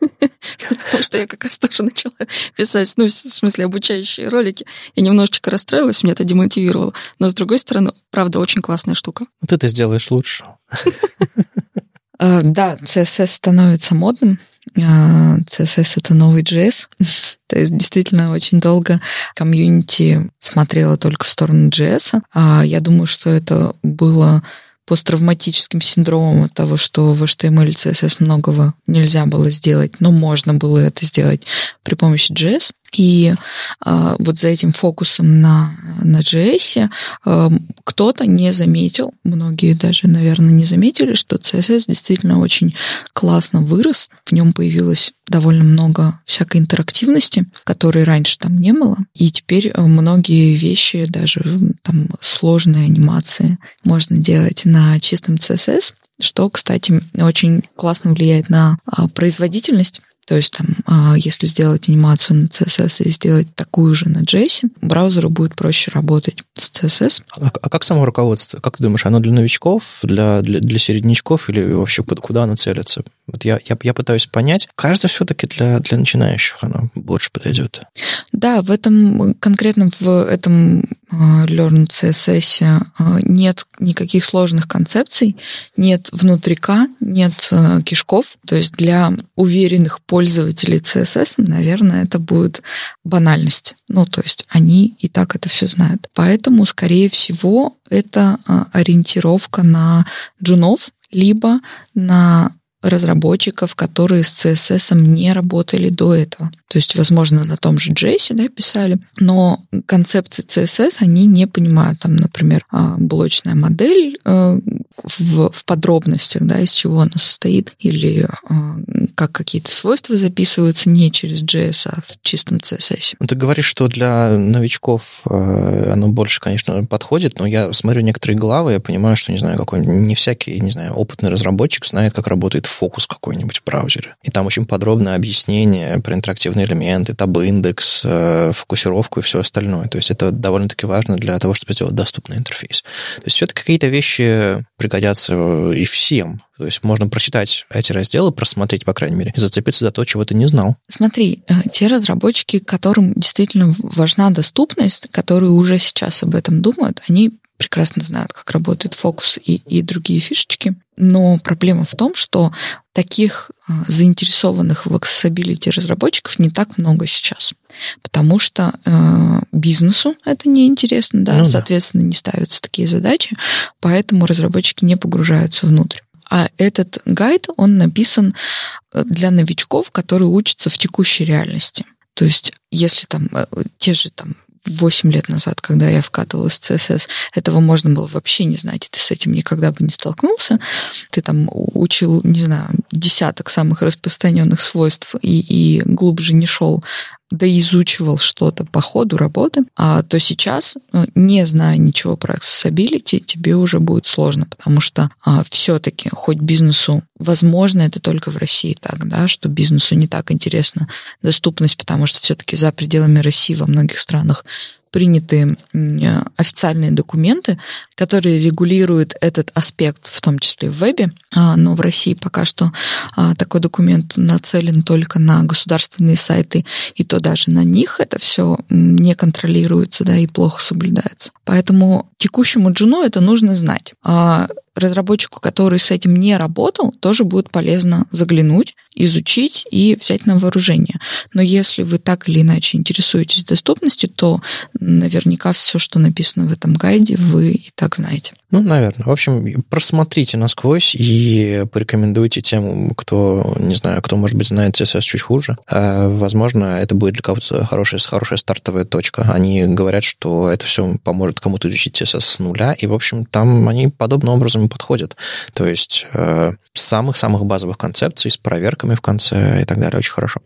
[SPEAKER 3] Потому что я как раз тоже начала писать, ну, в смысле, обучающие ролики. И немножечко расстроилась, меня это демотивировало. Но, с другой стороны, правда, очень классная штука.
[SPEAKER 1] Вот это сделаешь лучше.
[SPEAKER 2] Э, да, CSS становится модным. CSS — это новый JS. То есть действительно очень долго комьюнити смотрела только в сторону JS. А я думаю, что это было посттравматическим синдромом от того, что в HTML и CSS многого нельзя было сделать, но можно было это сделать при помощи JS. И э, вот за этим фокусом на, на JS э, кто-то не заметил, многие даже, наверное, не заметили, что CSS действительно очень классно вырос. В нем появилось довольно много всякой интерактивности, которой раньше там не было. И теперь многие вещи, даже там сложные анимации, можно делать на чистом CSS что, кстати, очень классно влияет на а, производительность то есть там, а, если сделать анимацию на CSS и сделать такую же на JS, браузеру будет проще работать с CSS.
[SPEAKER 1] А, а как само руководство? Как ты думаешь, оно для новичков, для, для, для середнячков или вообще куда оно целится? Вот я, я, я пытаюсь понять. Кажется, все-таки для, для начинающих оно больше подойдет.
[SPEAKER 2] Да, в этом конкретно в этом Learn CSS нет никаких сложных концепций, нет внутрика, нет кишков. То есть для уверенных пользователей CSS, наверное, это будет банальность. Ну, то есть они и так это все знают. Поэтому, скорее всего, это а, ориентировка на джунов, либо на разработчиков, которые с CSS не работали до этого. То есть, возможно, на том же JS да, писали, но концепции CSS они не понимают. Там, например, а, блочная модель э, в, в подробностях, да, из чего она состоит, или а, как какие-то свойства записываются не через JS, а в чистом CSS.
[SPEAKER 1] Ну, ты говоришь, что для новичков э, оно больше, конечно, подходит, но я смотрю некоторые главы, я понимаю, что, не знаю, какой не всякий, не знаю, опытный разработчик знает, как работает фокус какой-нибудь в браузере. И там очень подробное объяснение про интерактивные элементы, таб-индекс, э, фокусировку и все остальное. То есть это довольно-таки важно для того, чтобы сделать доступный интерфейс. То есть все-таки какие-то вещи пригодятся э, и всем. То есть можно прочитать эти разделы, просмотреть, по крайней мере, и зацепиться за то, чего ты не знал.
[SPEAKER 2] Смотри, э, те разработчики, которым действительно важна доступность, которые уже сейчас об этом думают, они прекрасно знают, как работает фокус и, и другие фишечки. Но проблема в том, что таких э, заинтересованных в accessibility разработчиков не так много сейчас, потому что э, бизнесу это неинтересно, да, ну, соответственно, да. не ставятся такие задачи, поэтому разработчики не погружаются внутрь. А этот гайд, он написан э, для новичков, которые учатся в текущей реальности. То есть, если там э, те же там 8 лет назад, когда я вкатывалась в CSS, этого можно было вообще не знать, и ты с этим никогда бы не столкнулся. Ты там учил, не знаю, десяток самых распространенных свойств и, и глубже не шел доизучивал что-то по ходу работы, а то сейчас, э, не зная ничего про accessibility, тебе уже будет сложно, потому что а, все-таки хоть бизнесу, возможно, это только в России так, да, что бизнесу не так интересна доступность, потому что все-таки за пределами России во многих странах приняты официальные документы, которые регулируют этот аспект, в том числе в вебе. А, но в России пока что а, такой документ нацелен только на государственные сайты, и то даже на них это все не контролируется, да, и плохо соблюдается. Поэтому текущему джуну это нужно знать. Разработчику, который с этим не работал, тоже будет полезно заглянуть, изучить и взять на вооружение. Но если вы так или иначе интересуетесь доступностью, то наверняка все, что написано в этом гайде, вы и так знаете.
[SPEAKER 1] Ну, наверное. В общем, просмотрите насквозь и порекомендуйте тем, кто, не знаю, кто, может быть, знает CSS чуть хуже. А, возможно, это будет для кого-то хорошая, хорошая стартовая точка. Они говорят, что это все поможет кому-то изучить CSS с нуля, и, в общем, там они подобным образом подходят. То есть э, самых-самых базовых концепций с проверками в конце и так далее очень хорошо.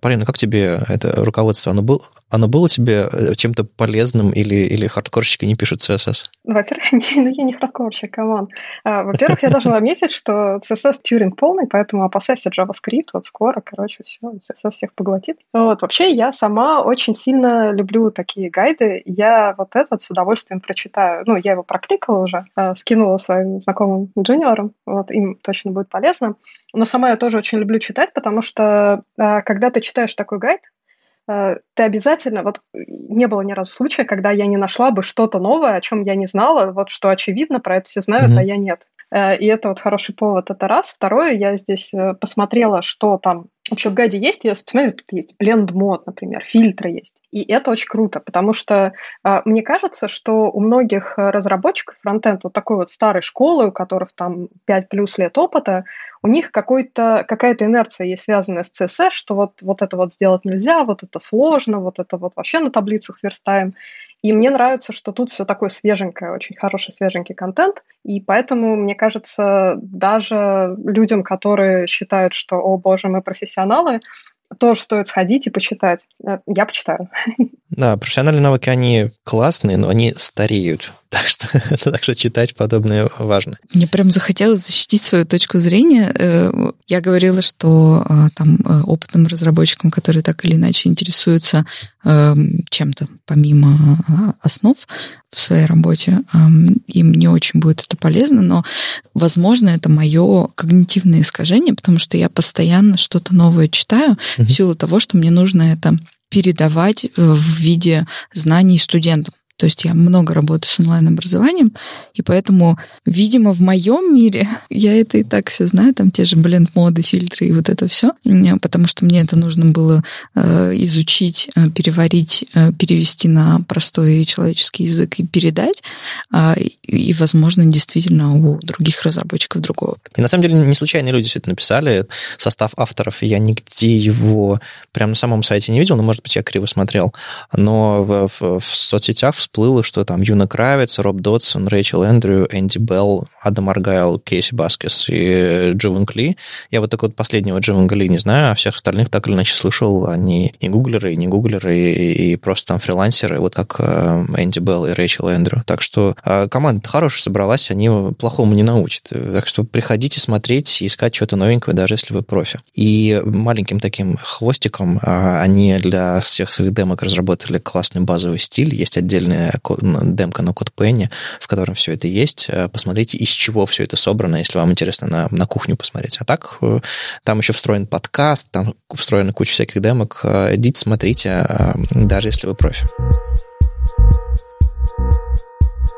[SPEAKER 1] Полина, как тебе это руководство? Оно, был, оно было тебе э, чем-то полезным или, или хардкорщики не пишут CSS?
[SPEAKER 4] Во-первых, не, ну я не хардкорщик, come on. А, во-первых, я должна заметить, что CSS тюринг полный, поэтому опасайся JavaScript, вот скоро, короче, все, CSS всех поглотит. Вот, вообще, я сама очень сильно люблю такие гайды. Я вот этот с удовольствием прочитаю. Ну, я его прокликала уже, э, скинула своим знакомым джуниорам, вот, им точно будет полезно. Но сама я тоже очень люблю читать, потому что э, когда ты читаешь такой гайд, э, ты обязательно, вот не было ни разу случая, когда я не нашла бы что-то новое, о чем я не знала, вот что очевидно, про это все знают, mm-hmm. а я нет. Э, и это вот хороший повод, это раз. Второе, я здесь э, посмотрела, что там вообще в гайде есть, я посмотрю, тут есть blend мод, например, фильтры есть. И это очень круто, потому что мне кажется, что у многих разработчиков фронтенд вот такой вот старой школы, у которых там 5 плюс лет опыта, у них какая-то инерция есть связанная с CSS, что вот, вот это вот сделать нельзя, вот это сложно, вот это вот вообще на таблицах сверстаем. И мне нравится, что тут все такое свеженькое, очень хороший свеженький контент. И поэтому, мне кажется, даже людям, которые считают, что, о боже, мы профессионалы, тоже стоит сходить и почитать. Э, я почитаю.
[SPEAKER 1] Да, профессиональные навыки, они классные, но они стареют. Так что, так что читать подобное важно.
[SPEAKER 2] Мне прям захотелось защитить свою точку зрения. Э, я говорила, что э, там опытным разработчикам, которые так или иначе интересуются чем-то помимо основ в своей работе, им не очень будет это полезно, но, возможно, это мое когнитивное искажение, потому что я постоянно что-то новое читаю mm-hmm. в силу того, что мне нужно это передавать э, в виде знаний студентам. То есть я много работаю с онлайн-образованием, и поэтому, видимо, в моем мире я это и так все знаю, там те же бленд-моды, фильтры и вот это все, потому что мне это нужно было э, изучить, э, переварить, э, перевести на простой человеческий язык и передать, э, и, возможно, действительно у других разработчиков другого.
[SPEAKER 1] И на самом деле не случайные люди все это написали. Состав авторов, я нигде его прямо на самом сайте не видел, но, может быть, я криво смотрел. Но в, в, в соцсетях, всплыло, что там Юна Кравец, Роб Додсон, Рэйчел Эндрю, Энди Белл, Адам Аргайл, Кейси Баскес и Дживен Кли. Я вот только вот последнего Дживен Кли не знаю, а всех остальных так или иначе слышал. Они и гуглеры, и не гуглеры, и, и просто там фрилансеры, вот как э, Энди Белл и Рэйчел Эндрю. Так что э, команда хорошая собралась, они плохому не научат. Так что приходите смотреть искать что-то новенькое, даже если вы профи. И маленьким таким хвостиком э, они для всех своих демок разработали классный базовый стиль. Есть отдельный демка на CodePen, в котором все это есть. Э, посмотрите, из чего все это собрано, если вам интересно на, на кухню посмотреть. А так, э, там еще встроен подкаст, там встроена куча всяких демок. Э, идите, смотрите, даже если вы профи.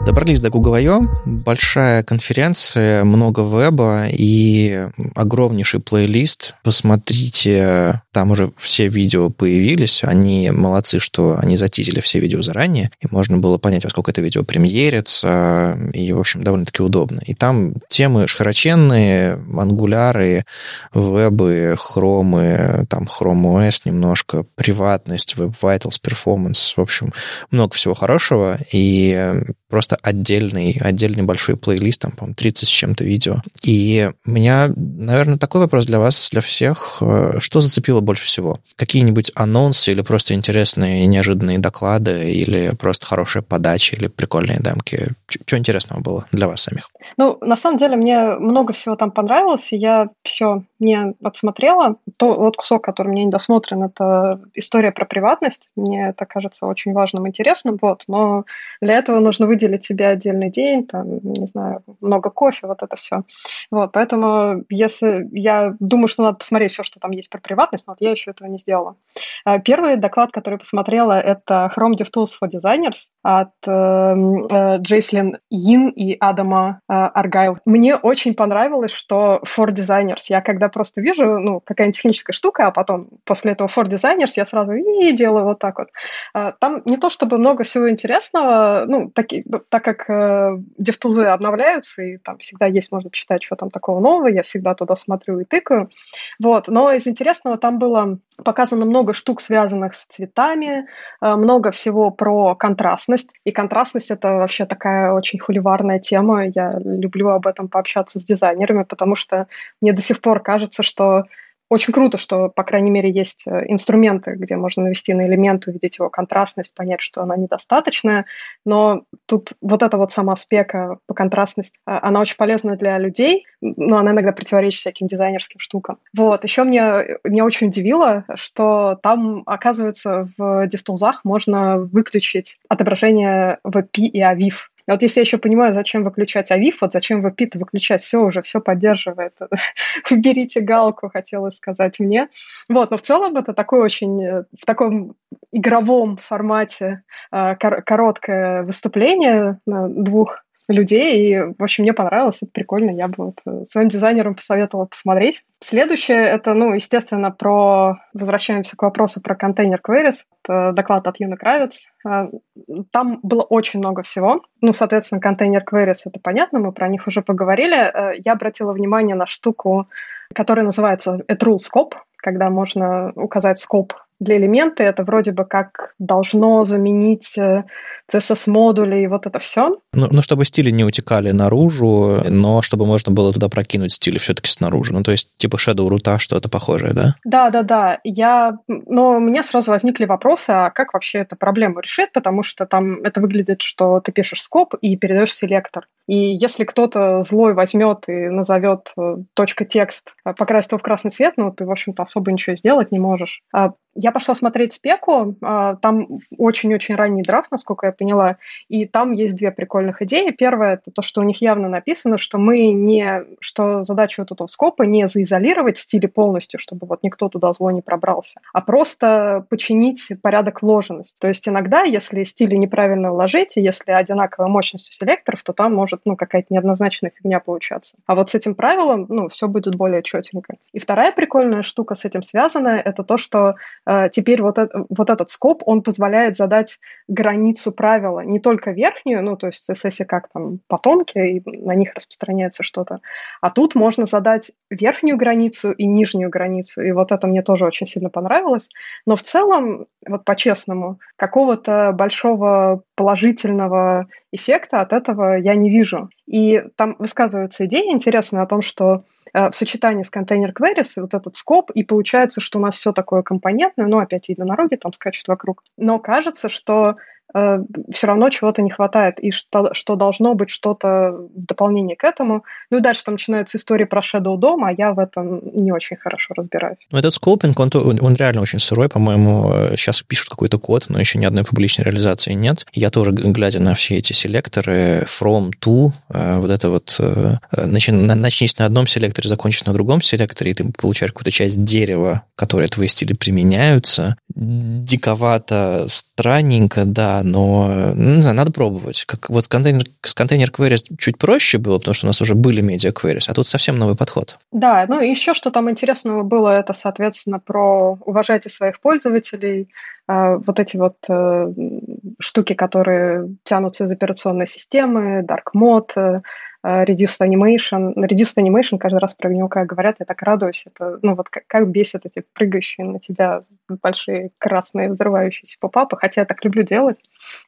[SPEAKER 1] Добрались до Google I.O. Большая конференция, много веба и огромнейший плейлист. Посмотрите, там уже все видео появились. Они молодцы, что они затизили все видео заранее, и можно было понять, во сколько это видео премьерится, и, в общем, довольно-таки удобно. И там темы широченные, ангуляры, вебы, хромы, там Chrome OS немножко, приватность, Web Vitals, Performance, в общем, много всего хорошего, и просто отдельный, отдельный большой плейлист, там, по-моему, 30 с чем-то видео. И у меня, наверное, такой вопрос для вас, для всех. Э, что зацепило больше всего? Какие-нибудь анонсы или просто интересные неожиданные доклады, или просто хорошая подача, или прикольные демки? Что интересного было для вас самих?
[SPEAKER 4] Ну, на самом деле, мне много всего там понравилось, и я все не отсмотрела. То, вот кусок, который мне не досмотрен, это история про приватность. Мне это кажется очень важным, интересным, вот, но для этого нужно выделить себе отдельный день, там, не знаю, много кофе, вот это все. Вот, поэтому если я думаю, что надо посмотреть все, что там есть про приватность, но вот я еще этого не сделала. А, первый доклад, который посмотрела, это Chrome DevTools for Designers от э, э, Джейслин Йин и Адама э, Аргайл. Мне очень понравилось, что for Designers, я когда просто вижу, ну, какая-нибудь техническая штука, а потом после этого for Designers я сразу и делаю вот так вот. А, там не то чтобы много всего интересного, ну, таки, так как э, DevTools обновляются, и там всегда есть, можно почитать, что там такого нового, я всегда туда смотрю и тыкаю. Вот. Но из интересного там было показано много штук, связанных с цветами, э, много всего про контрастность. И контрастность — это вообще такая очень хуливарная тема. Я люблю об этом пообщаться с дизайнерами, потому что мне до сих пор кажется, что очень круто, что, по крайней мере, есть э, инструменты, где можно навести на элемент, увидеть его контрастность, понять, что она недостаточная. Но тут вот эта вот сама спека по контрастности, а, она очень полезна для людей, но она иногда противоречит всяким дизайнерским штукам. Вот. Еще мне, меня очень удивило, что там, оказывается, в DevTools можно выключить отображение WebP и AVIF. А вот если я еще понимаю, зачем выключать Авив, вот зачем VP-то выключать, все уже, все поддерживает. Уберите галку, хотелось сказать мне. Вот, но в целом это такой очень, э, в таком игровом формате э, короткое выступление двух людей, и, в общем, мне понравилось, это прикольно, я бы вот э, своим дизайнерам посоветовала посмотреть. Следующее, это, ну, естественно, про... Возвращаемся к вопросу про контейнер queries. Это доклад от Юны Кравец. А, там было очень много всего. Ну, соответственно, контейнер queries — это понятно, мы про них уже поговорили. Э, я обратила внимание на штуку, которая называется rule scope, когда можно указать скоп для элемента это вроде бы как должно заменить CSS-модули э, и вот это все.
[SPEAKER 1] Ну, ну, чтобы стили не утекали наружу, но чтобы можно было туда прокинуть стили все-таки снаружи. Ну, то есть типа Shadow Root, что-то похожее, да?
[SPEAKER 4] Да, да, да. Я... Но у меня сразу возникли вопросы, а как вообще эту проблему решить, потому что там это выглядит, что ты пишешь скоп и передаешь селектор. И если кто-то злой возьмет и назовет э, точка текст, э, покрасит его в красный цвет, ну, ты, в общем-то, особо ничего сделать не можешь. Я пошла смотреть спеку, а, там очень-очень ранний драфт, насколько я поняла, и там есть две прикольных идеи. Первая — это то, что у них явно написано, что мы не, что задача вот этого скопа не заизолировать стили полностью, чтобы вот никто туда зло не пробрался, а просто починить порядок вложенности. То есть иногда, если стили неправильно вложить, и если одинаковая мощность у селекторов, то там может, ну, какая-то неоднозначная фигня получаться. А вот с этим правилом, ну, все будет более четенько. И вторая прикольная штука с этим связанная, это то, что теперь вот, это, вот этот скоп, он позволяет задать границу правила, не только верхнюю, ну, то есть CSS как там потомки, и на них распространяется что-то, а тут можно задать верхнюю границу и нижнюю границу, и вот это мне тоже очень сильно понравилось. Но в целом, вот по-честному, какого-то большого положительного эффекта от этого я не вижу. И там высказываются идеи интересные о том, что Э, в сочетании с контейнер queries вот этот скоп, и получается, что у нас все такое компонентное, ну, опять единороги там скачут вокруг. Но кажется, что э, все равно чего-то не хватает, и что, что должно быть что-то в дополнение к этому. Ну и дальше там начинаются истории про Shadow DOM, а я в этом не очень хорошо разбираюсь.
[SPEAKER 1] Ну, этот скопинг, он, он реально очень сырой, по-моему. Сейчас пишут какой-то код, но еще ни одной публичной реализации нет. Я тоже, глядя на все эти селекторы, from, to, э, вот это вот, э, начни, начнись на одном селекторе, закончись на другом селекторе, и ты получаешь какую-то часть дерева, которые твои стили применяются. Диковато, странненько, да, но, ну, не знаю, надо пробовать. Как, вот контейнер, с контейнер queries чуть проще было, потому что у нас уже были медиа queries, а тут совсем новый подход.
[SPEAKER 4] Да, ну и еще что там интересного было, это, соответственно, про уважайте своих пользователей, а, вот эти вот э, штуки, которые тянутся из операционной системы, dark mode, Э, reduced Animation. Reduced Animation каждый раз про него, когда говорят, я так радуюсь. Это, ну, вот как, как бесит эти прыгающие на тебя большие красные взрывающиеся попапы, хотя я так люблю делать.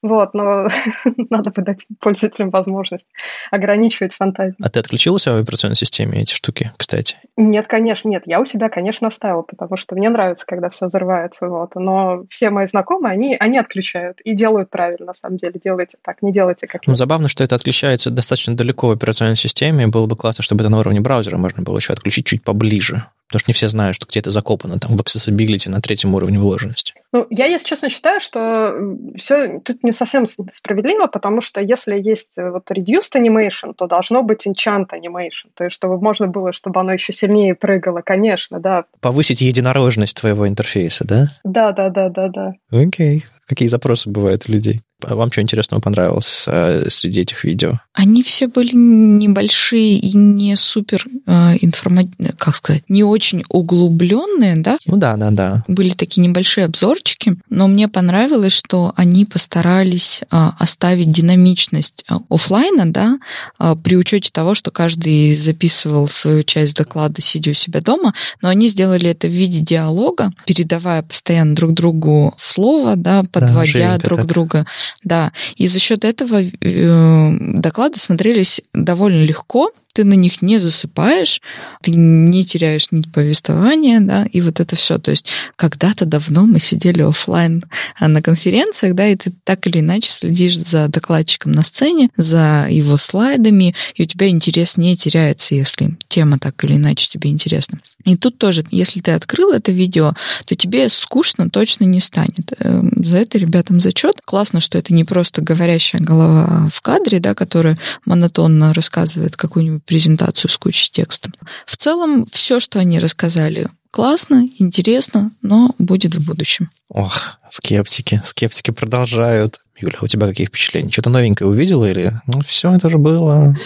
[SPEAKER 4] Вот, но надо бы дать пользователям возможность ограничивать фантазию.
[SPEAKER 1] А ты отключила у себя в операционной системе эти штуки, кстати?
[SPEAKER 4] Нет, конечно, нет. Я у себя, конечно, оставила, потому что мне нравится, когда все взрывается. Вот. Но все мои знакомые, они, они отключают и делают правильно, на самом деле. Делайте так, не делайте как
[SPEAKER 1] Ну, забавно, что это отключается достаточно далеко в операционной системе, было бы классно, чтобы это на уровне браузера можно было еще отключить чуть поближе. Потому что не все знают, что где-то закопано там в accessibility на третьем уровне вложенности.
[SPEAKER 4] Ну, я, если честно, считаю, что все тут не совсем справедливо, потому что если есть э, вот reduced animation, то должно быть enchant animation, то есть чтобы можно было, чтобы оно еще сильнее прыгало, конечно, да.
[SPEAKER 1] Повысить единорожность твоего интерфейса, да?
[SPEAKER 4] Да, да, да, да, да.
[SPEAKER 1] Окей. Okay. Какие запросы бывают у людей? А вам что интересного понравилось э, среди этих видео?
[SPEAKER 2] Они все были небольшие и не супер э, информативные, как сказать, не очень углубленные, да?
[SPEAKER 1] Ну да, да, да.
[SPEAKER 2] Были такие небольшие обзорчики, но мне понравилось, что они постарались э, оставить динамичность э, офлайна, да, э, при учете того, что каждый записывал свою часть доклада, сидя у себя дома, но они сделали это в виде диалога, передавая постоянно друг другу слово, да, подводя да, друг так. друга да. И за счет этого э, доклады смотрелись довольно легко, ты на них не засыпаешь, ты не теряешь нить повествования, да, и вот это все. То есть когда-то давно мы сидели офлайн а, на конференциях, да, и ты так или иначе следишь за докладчиком на сцене, за его слайдами, и у тебя интерес не теряется, если тема так или иначе тебе интересна. И тут тоже, если ты открыл это видео, то тебе скучно точно не станет. Эм, за это ребятам зачет. Классно, что это не просто говорящая голова в кадре, да, которая монотонно рассказывает какую-нибудь презентацию с кучей текста. В целом, все, что они рассказали, классно, интересно, но будет в будущем.
[SPEAKER 1] Ох, скептики, скептики продолжают. Юля, у тебя какие впечатления? Что-то новенькое увидела или ну, все это же было?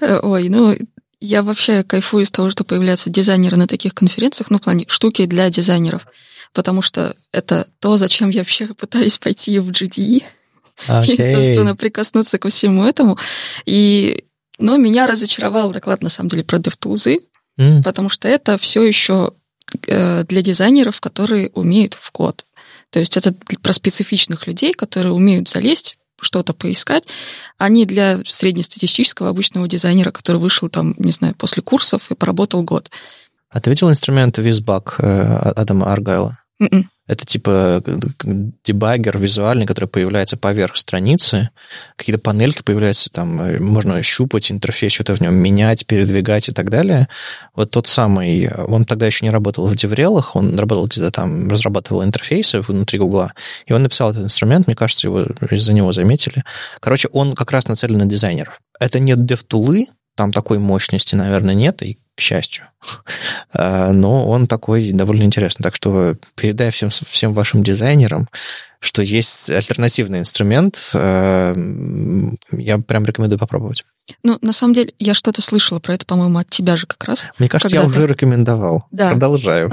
[SPEAKER 3] Э, ой, ну, я вообще кайфую из того, что появляются дизайнеры на таких конференциях, ну, в плане штуки для дизайнеров, потому что это то, зачем я вообще пытаюсь пойти в GDE. Okay. И, собственно, прикоснуться ко всему этому. И, ну, меня разочаровал доклад, на самом деле, про DevTools, mm. потому что это все еще э, для дизайнеров, которые умеют в код. То есть это про специфичных людей, которые умеют залезть что-то поискать, а не для среднестатистического обычного дизайнера, который вышел там, не знаю, после курсов и поработал год.
[SPEAKER 1] А ты видел инструмент VizBug э, Адама Аргайла? Mm-mm. Это типа дебаггер визуальный, который появляется поверх страницы. Какие-то панельки появляются, там э, можно щупать интерфейс, что-то в нем менять, передвигать и так далее. Вот тот самый, он тогда еще не работал в деврелах, он работал где-то там, разрабатывал интерфейсы внутри Гугла, и он написал этот инструмент, мне кажется, его из-за него заметили. Короче, он как раз нацелен на дизайнеров. Это не DevTools, там такой мощности, наверное, нет, и к счастью. А, но он такой довольно интересный. Так что передай всем, всем вашим дизайнерам, что есть альтернативный инструмент. А, я прям рекомендую попробовать.
[SPEAKER 3] Ну, на самом деле, я что-то слышала про это, по-моему, от тебя же как раз.
[SPEAKER 1] Мне кажется, я уже рекомендовал. Да. Продолжаю.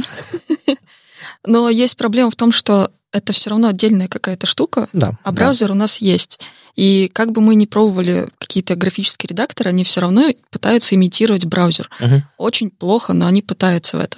[SPEAKER 3] Но есть проблема в том, что это все равно отдельная какая-то штука,
[SPEAKER 1] да,
[SPEAKER 3] а браузер
[SPEAKER 1] да.
[SPEAKER 3] у нас есть. И как бы мы ни пробовали какие-то графические редакторы, они все равно пытаются имитировать браузер.
[SPEAKER 1] Uh-huh.
[SPEAKER 3] Очень плохо, но они пытаются в это.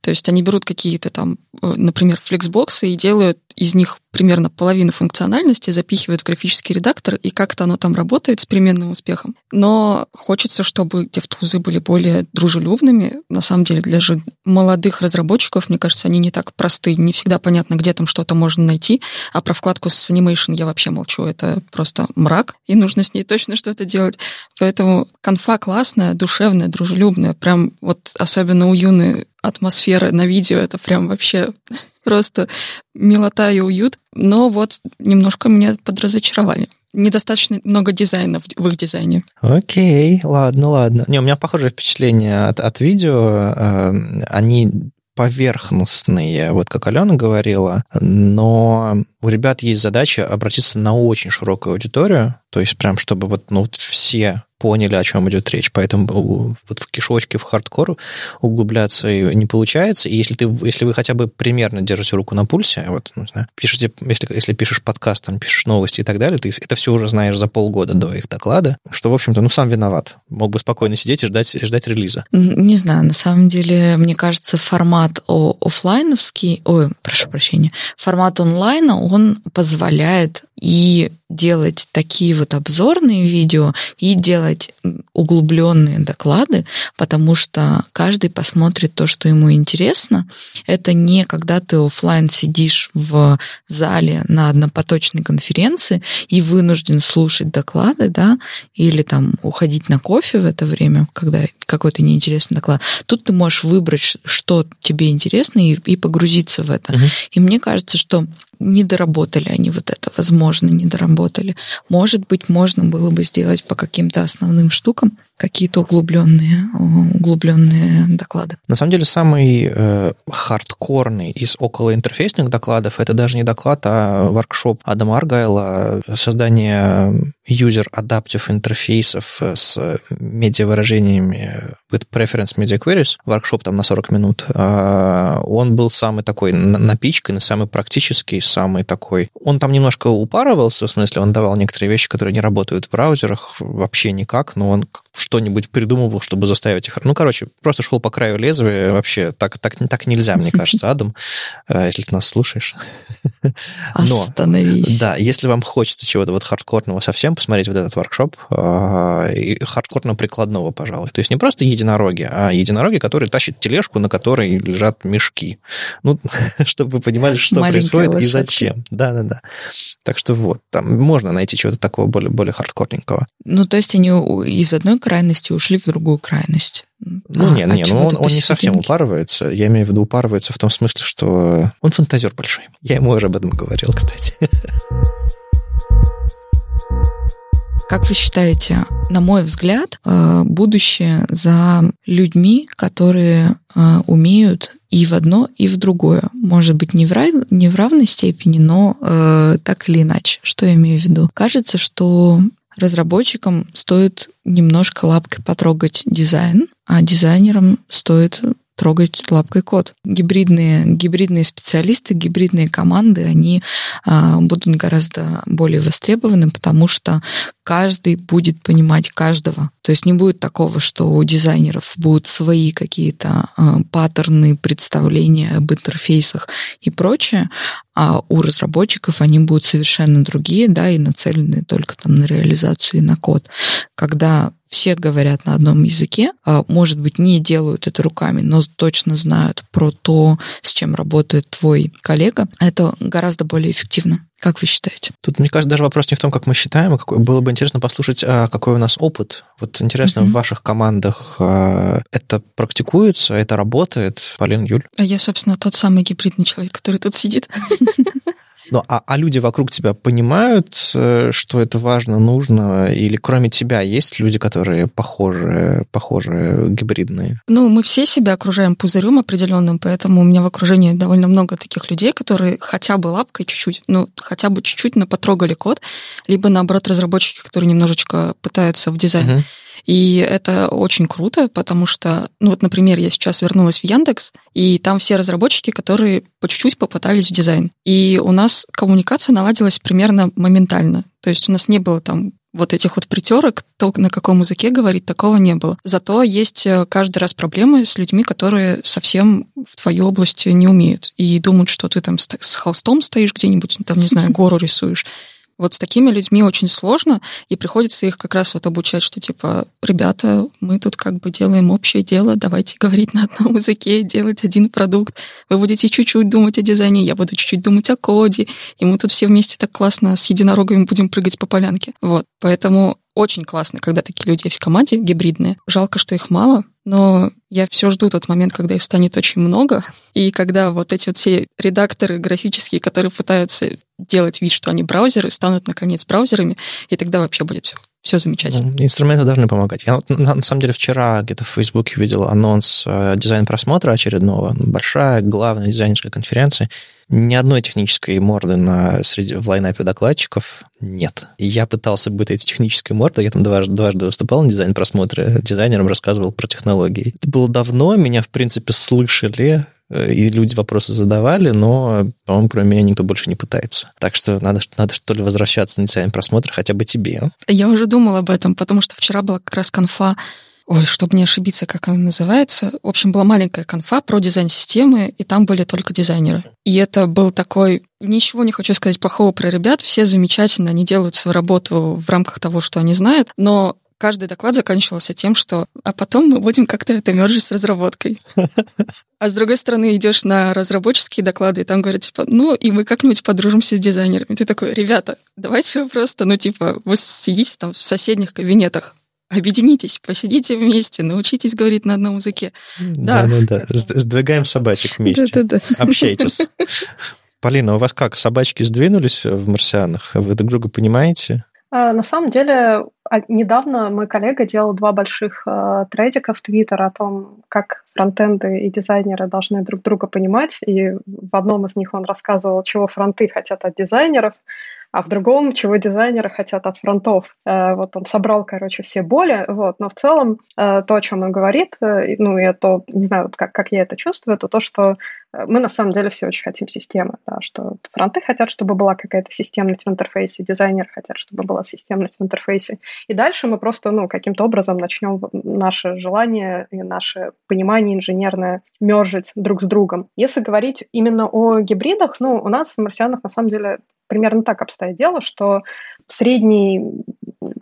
[SPEAKER 3] То есть они берут какие-то там, э, например, флексбоксы и делают из них примерно половину функциональности, запихивают в графический редактор, и как-то оно там работает с переменным успехом. Но хочется, чтобы DevTools были более дружелюбными. На самом деле, для же молодых разработчиков, мне кажется, они не так просты. Не всегда понятно, где там что-то можно найти. А про вкладку с Animation я вообще молчу. Это просто мрак, и нужно с ней точно что-то делать. Поэтому конфа классная, душевная, дружелюбная. Прям вот особенно у Юны атмосфера на видео, это прям вообще просто милота и уют. Но вот немножко меня подразочаровали. Недостаточно много дизайна в, их дизайне.
[SPEAKER 1] Окей, ладно, ладно. Не, у меня похожее впечатление от, от видео. Э, они поверхностные, вот как Алена говорила, но у ребят есть задача обратиться на очень широкую аудиторию, то есть прям чтобы вот ну, все поняли, о чем идет речь. Поэтому вот в кишочке, в хардкор углубляться не получается. И если, ты, если вы хотя бы примерно держите руку на пульсе, вот, не знаю, пишете, если, если пишешь подкаст, там, пишешь новости и так далее, ты это все уже знаешь за полгода до их доклада, что, в общем-то, ну, сам виноват. Мог бы спокойно сидеть и ждать, ждать релиза.
[SPEAKER 2] Не знаю, на самом деле, мне кажется, формат офлайновский, ой, прошу прощения, формат онлайна, он позволяет и делать такие вот обзорные видео и делать углубленные доклады, потому что каждый посмотрит то, что ему интересно. Это не когда ты офлайн сидишь в зале на однопоточной конференции и вынужден слушать доклады, да, или там уходить на кофе в это время, когда какой-то неинтересный доклад. Тут ты можешь выбрать, что тебе интересно, и, и погрузиться в это. Угу. И мне кажется, что не доработали они вот это, возможно, не доработали. Может быть, можно было бы сделать по каким-то основным штукам, какие-то углубленные, углубленные доклады.
[SPEAKER 1] На самом деле, самый э, хардкорный из околоинтерфейсных докладов это даже не доклад, а воркшоп Адама Аргайла создание user adaptive интерфейсов с медиавыражениями with preference media queries. Воркшоп там на 40 минут. А он был самый такой напичканный, самый практический, самый такой. Он там немножко упарывался, в смысле, он давал некоторые вещи, которые не работают в браузерах вообще никак, но он что-нибудь придумывал, чтобы заставить их... Ну, короче, просто шел по краю лезвия. Вообще так, так, так нельзя, мне кажется, Адам, э, если ты нас слушаешь.
[SPEAKER 2] Но, Остановись.
[SPEAKER 1] Да, если вам хочется чего-то вот хардкорного совсем, посмотреть вот этот воркшоп, э, хардкорного прикладного, пожалуй. То есть не просто единороги, а единороги, которые тащат тележку, на которой лежат мешки. Ну, чтобы вы понимали, что происходит и зачем. Да-да-да. Так что вот, там можно найти чего-то такого более, более хардкорненького.
[SPEAKER 2] Ну, то есть они из одной крайности ушли в другую крайность.
[SPEAKER 1] Ну, а, нет, а нет, ну, он, он не совсем упарывается. Я имею в виду упарывается в том смысле, что он фантазер большой. Я ему уже об этом говорил, кстати.
[SPEAKER 2] Как вы считаете, на мой взгляд, э, будущее за людьми, которые э, умеют и в одно, и в другое. Может быть, не в, рав... не в равной степени, но э, так или иначе. Что я имею в виду? Кажется, что разработчикам стоит немножко лапкой потрогать дизайн, а дизайнерам стоит трогать лапкой код. Гибридные, гибридные специалисты, гибридные команды, они а, будут гораздо более востребованы, потому что каждый будет понимать каждого. То есть не будет такого, что у дизайнеров будут свои какие-то а, паттерны, представления об интерфейсах и прочее, а у разработчиков они будут совершенно другие, да, и нацелены только там на реализацию и на код. Когда все говорят на одном языке, а, может быть, не делают это руками, но точно знают про то, с чем работает твой коллега, это гораздо более эффективно. Как вы считаете?
[SPEAKER 1] Тут, мне кажется, даже вопрос не в том, как мы считаем, а какой, было бы интересно послушать, а какой у нас опыт. Вот интересно, mm-hmm. в ваших командах а, это практикуется, это работает? Полин, Юль?
[SPEAKER 3] Я, собственно, тот самый гибридный человек, который тут сидит.
[SPEAKER 1] Ну, а, а люди вокруг тебя понимают, э, что это важно, нужно? Или кроме тебя есть люди, которые похожи, похожи гибридные?
[SPEAKER 3] Ну, мы все себя окружаем пузырем определенным, поэтому у меня в окружении довольно много таких людей, которые хотя бы лапкой чуть-чуть, ну, хотя бы чуть-чуть, но потрогали код, либо, наоборот, разработчики, которые немножечко пытаются в дизайн. Uh-huh. И это очень круто, потому что, ну вот, например, я сейчас вернулась в Яндекс, и там все разработчики, которые по чуть-чуть попытались в дизайн. И у нас коммуникация наладилась примерно моментально. То есть у нас не было там вот этих вот притерок, то, на каком языке говорить, такого не было. Зато есть э, каждый раз проблемы с людьми, которые совсем в твою область не умеют и думают, что ты там с холстом стоишь где-нибудь, там, не знаю, гору рисуешь. Вот с такими людьми очень сложно, и приходится их как раз вот обучать, что типа, ребята, мы тут как бы делаем общее дело, давайте говорить на одном языке, делать один продукт. Вы будете чуть-чуть думать о дизайне, я буду чуть-чуть думать о коде, и мы тут все вместе так классно с единорогами будем прыгать по полянке. Вот, поэтому очень классно, когда такие люди в команде гибридные. Жалко, что их мало, но я все жду тот момент, когда их станет очень много, и когда вот эти вот все редакторы графические, которые пытаются делать вид, что они браузеры, станут наконец браузерами, и тогда вообще будет все все замечательно.
[SPEAKER 1] Инструменты должны помогать. Я на, на самом деле вчера где-то в Фейсбуке видел анонс э, дизайн-просмотра очередного. Большая, главная дизайнерская конференция. Ни одной технической морды на, среди, в лайнапе докладчиков нет. Я пытался быть этой технической мордой. Я там дважды, дважды выступал на дизайн-просмотре, дизайнером рассказывал про технологии. Это было давно, меня, в принципе, слышали, Э, и люди вопросы задавали, но, по-моему, кроме меня никто больше не пытается. Так что надо, надо что ли возвращаться на дизайн просмотр хотя бы тебе.
[SPEAKER 3] Я уже думала об этом, потому что вчера была как раз конфа Ой, чтобы не ошибиться, как она называется. В общем, была маленькая конфа про дизайн системы, и там были только дизайнеры. И это был такой... Ничего не хочу сказать плохого про ребят, все замечательно, они делают свою работу в рамках того, что они знают, но каждый доклад заканчивался тем, что а потом мы будем как-то это мержить с разработкой. А с другой стороны, идешь на разработческие доклады, и там говорят, типа, ну, и мы как-нибудь подружимся с дизайнерами. Ты такой, ребята, давайте просто, ну, типа, вы сидите там в соседних кабинетах, объединитесь, посидите вместе, научитесь говорить на одном языке.
[SPEAKER 1] Да, да, да. Сдвигаем собачек вместе. Да, да, да. Общайтесь. Полина, у вас как, собачки сдвинулись в марсианах? Вы друг друга понимаете?
[SPEAKER 4] А, на самом деле, а, недавно мой коллега делал два больших э, трейдика в Твиттер о том, как фронтенды и дизайнеры должны друг друга понимать. И в одном из них он рассказывал, чего фронты хотят от дизайнеров, а в другом, чего дизайнеры хотят от фронтов. Э, вот он собрал, короче, все боли, вот, но в целом э, то, о чем он говорит, э, ну, и то, не знаю, как, как я это чувствую, это то, что мы на самом деле все очень хотим системы, да, что фронты хотят, чтобы была какая-то системность в интерфейсе, дизайнеры хотят, чтобы была системность в интерфейсе. И дальше мы просто, ну, каким-то образом начнем наше желание и наше понимание инженерное мержить друг с другом. Если говорить именно о гибридах, ну, у нас в марсианах на самом деле примерно так обстоит дело, что средний,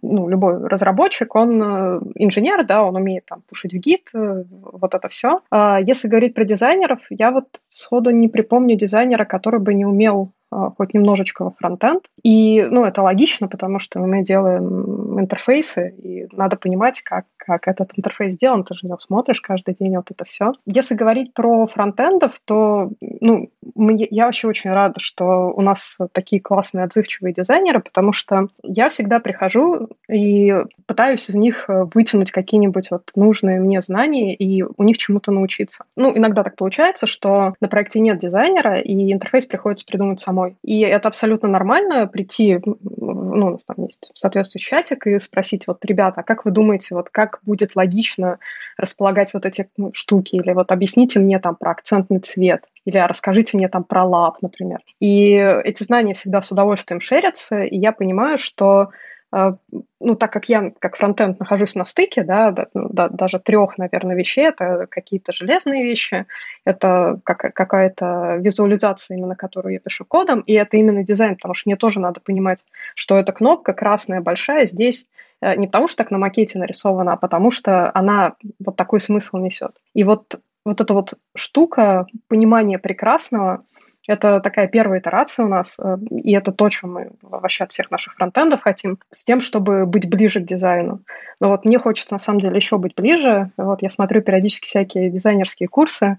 [SPEAKER 4] ну, любой разработчик, он э, инженер, да, он умеет там пушить в гид, э, вот это все. А если говорить про дизайнеров, я вот сходу не припомню дизайнера, который бы не умел хоть немножечко во фронтенд. И, ну, это логично, потому что мы делаем интерфейсы, и надо понимать, как, как этот интерфейс сделан, ты же его смотришь каждый день, вот это все. Если говорить про фронтендов, то ну, мне, я вообще очень рада, что у нас такие классные отзывчивые дизайнеры, потому что я всегда прихожу и пытаюсь из них вытянуть какие-нибудь вот нужные мне знания и у них чему-то научиться. Ну, иногда так получается, что на проекте нет дизайнера, и интерфейс приходится придумать самой. И это абсолютно нормально прийти, ну, у нас там есть соответствующий чатик, и спросить, вот, ребята, а как вы думаете, вот как будет логично располагать вот эти ну, штуки, или вот объясните мне там про акцентный цвет, или расскажите мне там про лап, например. И эти знания всегда с удовольствием шерятся, и я понимаю, что ну, так как я как фронтенд нахожусь на стыке, да, да, ну, да даже трех, наверное, вещей, это какие-то железные вещи, это как, какая-то визуализация, именно которую я пишу кодом, и это именно дизайн, потому что мне тоже надо понимать, что эта кнопка красная, большая, здесь э, не потому что так на макете нарисована, а потому что она вот такой смысл несет. И вот вот эта вот штука, понимание прекрасного, это такая первая итерация у нас, э, и это то, чем мы вообще от всех наших фронтендов хотим, с тем, чтобы быть ближе к дизайну. Но вот мне хочется, на самом деле, еще быть ближе. Вот я смотрю периодически всякие дизайнерские курсы,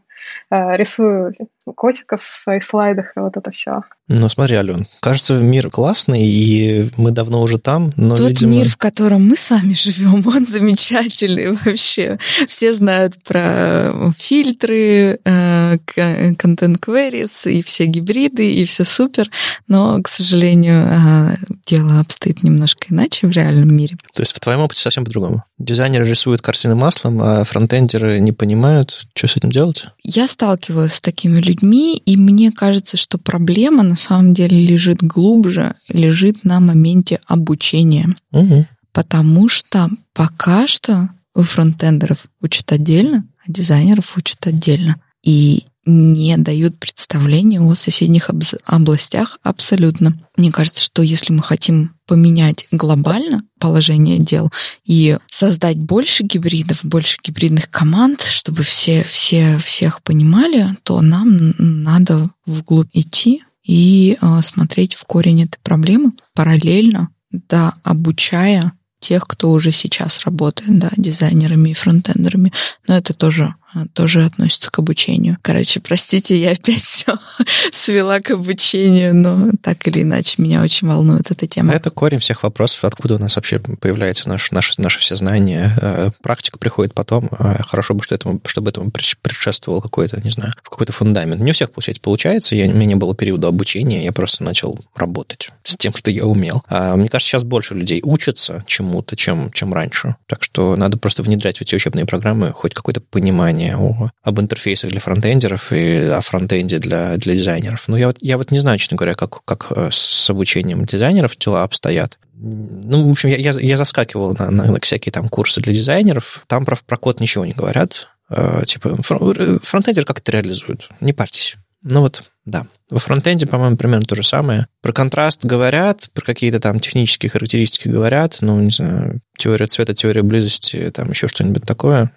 [SPEAKER 4] э, рисую котиков в своих слайдах, и вот это все.
[SPEAKER 1] Ну, смотри, Ален, кажется, мир классный, и мы давно уже там, но,
[SPEAKER 2] Тот
[SPEAKER 1] видимо...
[SPEAKER 2] мир, в котором мы с вами живем, он замечательный вообще. Все знают про фильтры, э, queries и все гибриды, и все супер, но, к сожалению, э, дело обстоит немножко иначе в реальном мире.
[SPEAKER 1] То есть в твоем опыте совсем по-другому? Дизайнеры рисуют картины маслом, а фронтендеры не понимают, что с этим делать?
[SPEAKER 2] Я сталкивалась с такими людьми, и мне кажется, что проблема на самом деле лежит глубже, лежит на моменте обучения.
[SPEAKER 1] Угу.
[SPEAKER 2] Потому что пока что у фронтендеров учат отдельно, а дизайнеров учат отдельно. И не дают представления о соседних областях абсолютно. Мне кажется, что если мы хотим поменять глобально положение дел и создать больше гибридов, больше гибридных команд, чтобы все, все всех понимали, то нам надо вглубь идти и э, смотреть в корень этой проблемы параллельно, да, обучая тех, кто уже сейчас работает, да, дизайнерами и фронтендерами. Но это тоже тоже относится к обучению. Короче, простите, я опять все свела к обучению, но так или иначе меня очень волнует эта тема.
[SPEAKER 1] Это корень всех вопросов, откуда у нас вообще появляются наши, наши, все знания. Э, практика приходит потом. Э, хорошо бы, что этому, чтобы этому предшествовал какой-то, не знаю, какой-то фундамент. Не у всех, получается, получается. Я, у меня не было периода обучения, я просто начал работать с тем, что я умел. А мне кажется, сейчас больше людей учатся чему-то, чем, чем раньше. Так что надо просто внедрять в эти учебные программы хоть какое-то понимание знания о, об интерфейсах для фронтендеров и о фронтенде для, для дизайнеров. Но я вот, я вот не знаю, честно говоря, как, как э, с обучением дизайнеров дела обстоят. Ну, в общем, я, я, я заскакивал на, на, на всякие там курсы для дизайнеров. Там про, про код ничего не говорят. Э, типа, фронтендер как это реализует? Не парьтесь. Ну вот, да. Во фронтенде, по-моему, примерно то же самое. Про контраст говорят, про какие-то там технические характеристики говорят, ну, не знаю, теория цвета, теория близости, там еще что-нибудь такое.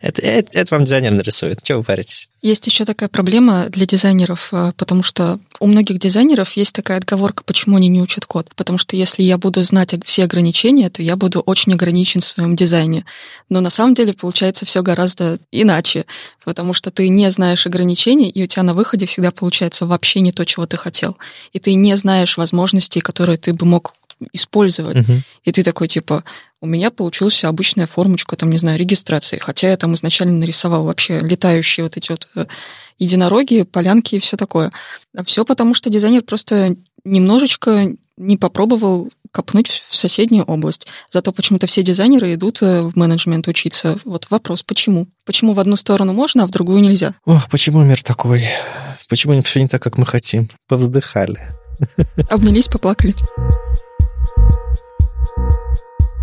[SPEAKER 1] Это, это, это вам дизайнер нарисует. Чего вы паритесь?
[SPEAKER 3] Есть еще такая проблема для дизайнеров, э, потому что у многих дизайнеров есть такая отговорка, почему они не учат код. Потому что если я буду знать все ограничения, то я буду очень ограничен в своем дизайне. Но на самом деле получается все гораздо иначе, потому что ты не знаешь ограничений, и у тебя на выходе всегда получается вообще не то, чего ты хотел. И ты не знаешь возможностей, которые ты бы мог использовать. Угу. И ты такой, типа, у меня получилась обычная формочка, там, не знаю, регистрации, хотя я там изначально нарисовал вообще летающие вот эти вот э, единороги, полянки и все такое. А все потому, что дизайнер просто немножечко не попробовал копнуть в соседнюю область. Зато почему-то все дизайнеры идут э, в менеджмент учиться. Вот вопрос, почему? Почему в одну сторону можно, а в другую нельзя?
[SPEAKER 1] Ох, почему мир такой? Почему все не так, как мы хотим? Повздыхали.
[SPEAKER 3] Обнялись, поплакали.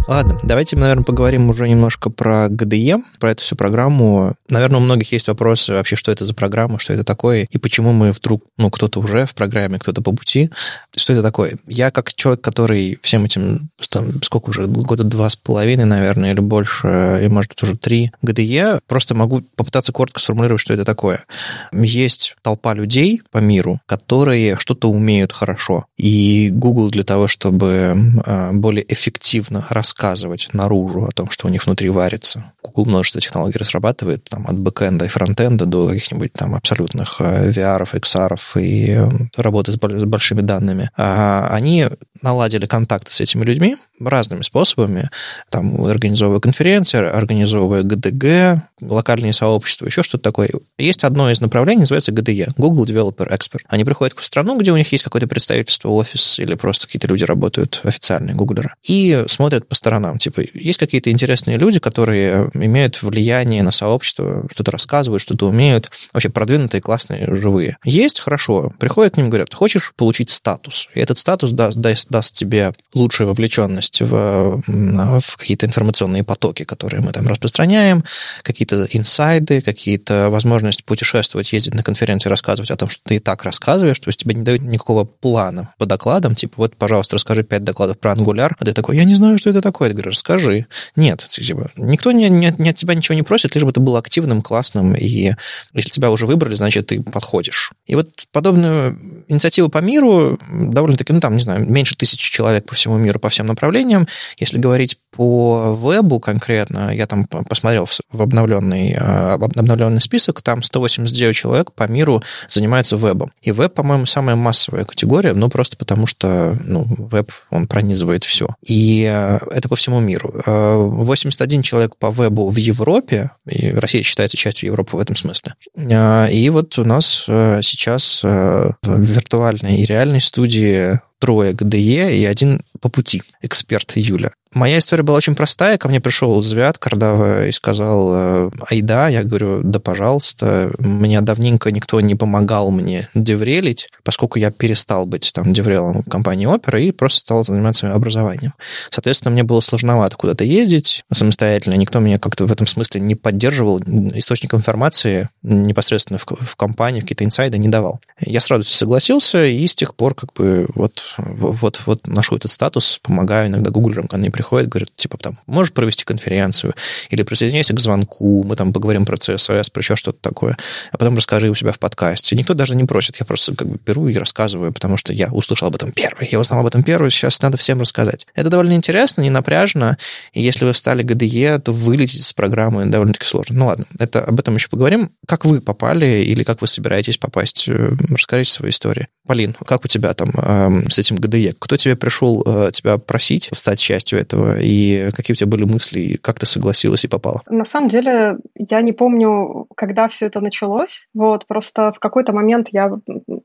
[SPEAKER 1] Ладно, давайте, наверное, поговорим уже немножко про GDE, про эту всю программу. Наверное, у многих есть вопросы вообще, что это за программа, что это такое, и почему мы вдруг, ну, кто-то уже в программе, кто-то по пути. Что это такое? Я как человек, который всем этим, там, сколько уже, года два с половиной, наверное, или больше, и, может быть, уже три GDE, просто могу попытаться коротко сформулировать, что это такое. Есть толпа людей по миру, которые что-то умеют хорошо, и Google для того, чтобы а, более эффективно рассказывать рассказывать наружу о том, что у них внутри варится. Google множество технологий разрабатывает, там, от бэкэнда и фронтенда до каких-нибудь там абсолютных э, VR, XR и работы с большими данными. А они наладили контакты с этими людьми разными способами, там, организовывая конференции, организовывая ГДГ, локальные сообщества, еще что-то такое. Есть одно из направлений, называется GDE, Google Developer Expert. Они приходят в страну, где у них есть какое-то представительство, офис, или просто какие-то люди работают, официальные гуглеры, и смотрят по сторонам. Типа, есть какие-то интересные люди, которые имеют влияние на сообщество, что-то рассказывают, что-то умеют, вообще продвинутые, классные, живые. Есть, хорошо. Приходят к ним, говорят, хочешь получить статус? И этот статус даст, даст, даст тебе лучшую вовлеченность в, в какие-то информационные потоки, которые мы там распространяем, какие-то инсайды, какие-то возможности путешествовать, ездить на конференции, рассказывать о том, что ты и так рассказываешь, то есть тебе не дают никакого плана по докладам, типа, вот, пожалуйста, расскажи пять докладов про Angular, а ты такой, я не знаю, что это такое. Я говорю, расскажи. Нет, типа, никто не, не, не от тебя ничего не просит, лишь бы ты был активным, классным, и если тебя уже выбрали, значит, ты подходишь. И вот подобную инициативу по миру довольно-таки, ну, там, не знаю, меньше тысячи человек по всему миру, по всем направлениям. Если говорить по вебу конкретно, я там посмотрел в обновленный, а, обновленный список, там 189 человек по миру занимаются вебом. И веб, по-моему, самая массовая категория, ну, просто потому что, ну, веб, он пронизывает все. И а, по всему миру. 81 а, человек по вебу в Европе, и Россия считается частью Европы в этом смысле. И вот у нас сейчас в виртуальной и реальной студии трое ГДЕ и один по пути, эксперт Юля. Моя история была очень простая. Ко мне пришел Звят Кардава и сказал, э, айда, я говорю, да, пожалуйста. Мне давненько никто не помогал мне деврелить, поскольку я перестал быть там деврелом компании Опера и просто стал заниматься образованием. Соответственно, мне было сложновато куда-то ездить самостоятельно. Никто меня как-то в этом смысле не поддерживал. Источник информации непосредственно в, в компании, какие-то инсайды не давал. Я сразу согласился, и с тех пор как бы вот, вот, вот ношу этот статус, помогаю иногда гуглерам, когда они приходят, говорят, типа, там, можешь провести конференцию, или присоединяйся к звонку, мы там поговорим про CSS, про еще что-то такое, а потом расскажи у себя в подкасте. Никто даже не просит, я просто как бы беру и рассказываю, потому что я услышал об этом первый, я узнал об этом первый, сейчас надо всем рассказать. Это довольно интересно, не напряжно, и если вы встали ГДЕ, то вылететь с программы довольно-таки сложно. Ну ладно, это, об этом еще поговорим. Как вы попали или как вы собираетесь попасть? Э, расскажите свою историю. Полин, как у тебя там э, с этим ГДЕ? Кто тебе пришел э, тебя просить стать частью этого, и какие у тебя были мысли, и как ты согласилась и попала?
[SPEAKER 4] На самом деле, я не помню, когда все это началось. Вот, просто в какой-то момент я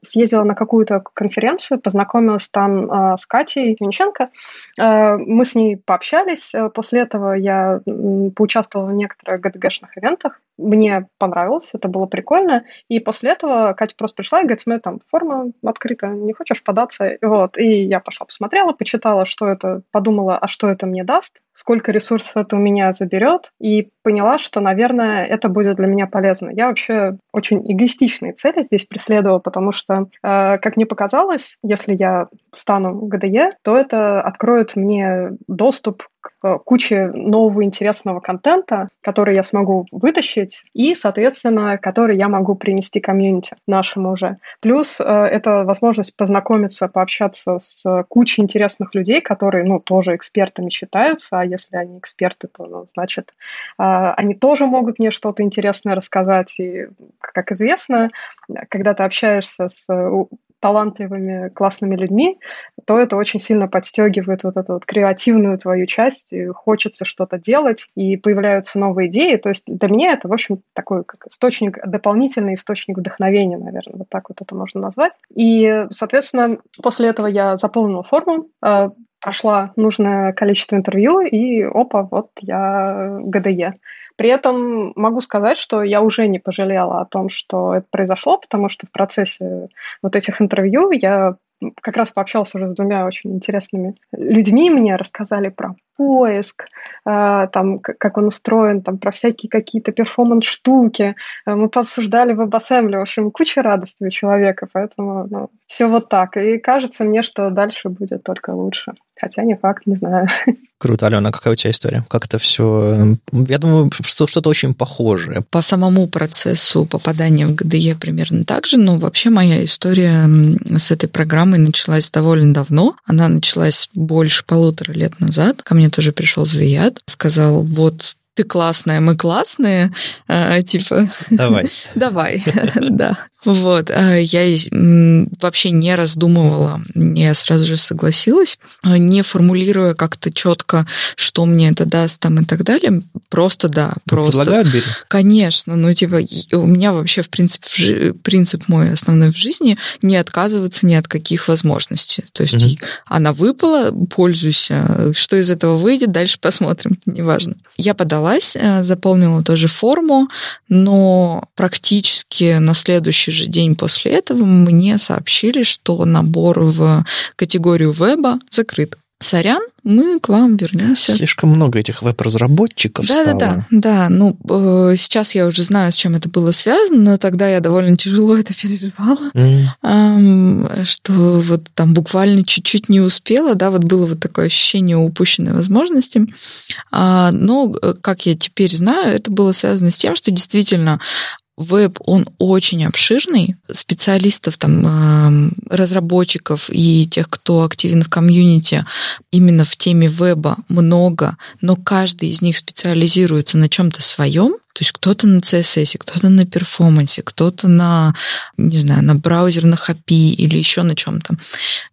[SPEAKER 4] съездила на какую-то конференцию, познакомилась там э, с Катей Винченко. Э, мы с ней пообщались. После этого я поучаствовала в некоторых ГДГшных ивентах. Мне понравилось, это было прикольно. И после этого Катя просто пришла и говорит, смотри, там форма открыта, не хочешь податься? Вот. И я пошла посмотрела, почитала, что это, подумала, а что это мне даст, сколько ресурсов это у меня заберет, и поняла, что, наверное, это будет для меня полезно. Я вообще очень эгоистичные цели здесь преследовала, потому что, э, как мне показалось, если я стану ГДЕ, то это откроет мне доступ к куче нового интересного контента, который я смогу вытащить и, соответственно, который я могу принести комьюнити нашему уже. Плюс э, это возможность познакомиться, пообщаться с кучей интересных людей, которые, ну, тоже экспертами считаются, а если они эксперты, то, ну, значит, э, они тоже могут мне что-то интересное рассказать. И, как известно, когда ты общаешься с талантливыми, классными людьми, то это очень сильно подстегивает вот эту вот креативную твою часть, хочется что-то делать, и появляются новые идеи. То есть для меня это, в общем, такой как источник, дополнительный источник вдохновения, наверное, вот так вот это можно назвать. И, соответственно, после этого я заполнила форму, э, прошла нужное количество интервью, и опа, вот я ГДЕ. При этом могу сказать, что я уже не пожалела о том, что это произошло, потому что в процессе вот этих интервью я как раз пообщался уже с двумя очень интересными людьми, мне рассказали про поиск, э, там, как он устроен, там, про всякие какие-то перформанс-штуки. Э, мы пообсуждали WebAssembly, в общем, куча радости у человека, поэтому ну, все вот так. И кажется мне, что дальше будет только лучше. Хотя не факт, не знаю.
[SPEAKER 1] Круто. Алена, какая у тебя история? Как это все? Эм, я думаю, что что-то очень похожее.
[SPEAKER 2] По самому процессу попадания в ГДЕ примерно так же, но вообще моя история с этой программой началась довольно давно. Она началась больше полутора лет назад. Ко мне тоже пришел Звият, сказал, вот ты классная, мы классные, а, типа...
[SPEAKER 1] Давай.
[SPEAKER 2] Давай, да. Вот, а, я вообще не раздумывала, я сразу же согласилась, а, не формулируя как-то четко, что мне это даст там и так далее, просто да, ну, просто.
[SPEAKER 1] Предлагают, бери.
[SPEAKER 2] Конечно, ну типа у меня вообще в принципе принцип мой основной в жизни не отказываться ни от каких возможностей. То есть угу. она выпала, пользуйся, что из этого выйдет, дальше посмотрим, неважно. Я подалась, э, заполнила тоже форму, но практически на следующий же день после этого мне сообщили, что набор в категорию веба закрыт. Сорян, мы к вам вернемся.
[SPEAKER 1] Слишком много этих веб-разработчиков
[SPEAKER 2] да,
[SPEAKER 1] стало.
[SPEAKER 2] Да, да, да. Ну, э, сейчас я уже знаю, с чем это было связано, но тогда я довольно тяжело это переживала, mm. что вот там буквально чуть-чуть не успела, да, вот было вот такое ощущение упущенной возможности. А, но, э, как я теперь знаю, это было связано с тем, что действительно Веб, он очень обширный. Специалистов, там, эм, разработчиков и тех, кто активен в комьюнити именно в теме веба много, но каждый из них специализируется на чем-то своем. То есть кто-то на CSS, кто-то на перформансе, кто-то на, не знаю, на браузерных API или еще на чем-то.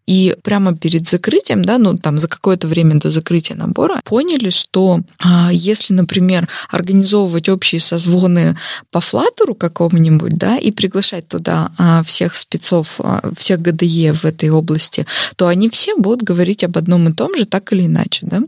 [SPEAKER 2] И прямо перед закрытием, да, ну там за какое-то время до закрытия набора, поняли, что а, если, например, организовывать общие созвоны по флаттеру какому-нибудь, да, и приглашать туда а, всех спецов, а, всех ГДЕ в этой области, то они все будут говорить об одном и том же, так или иначе, да.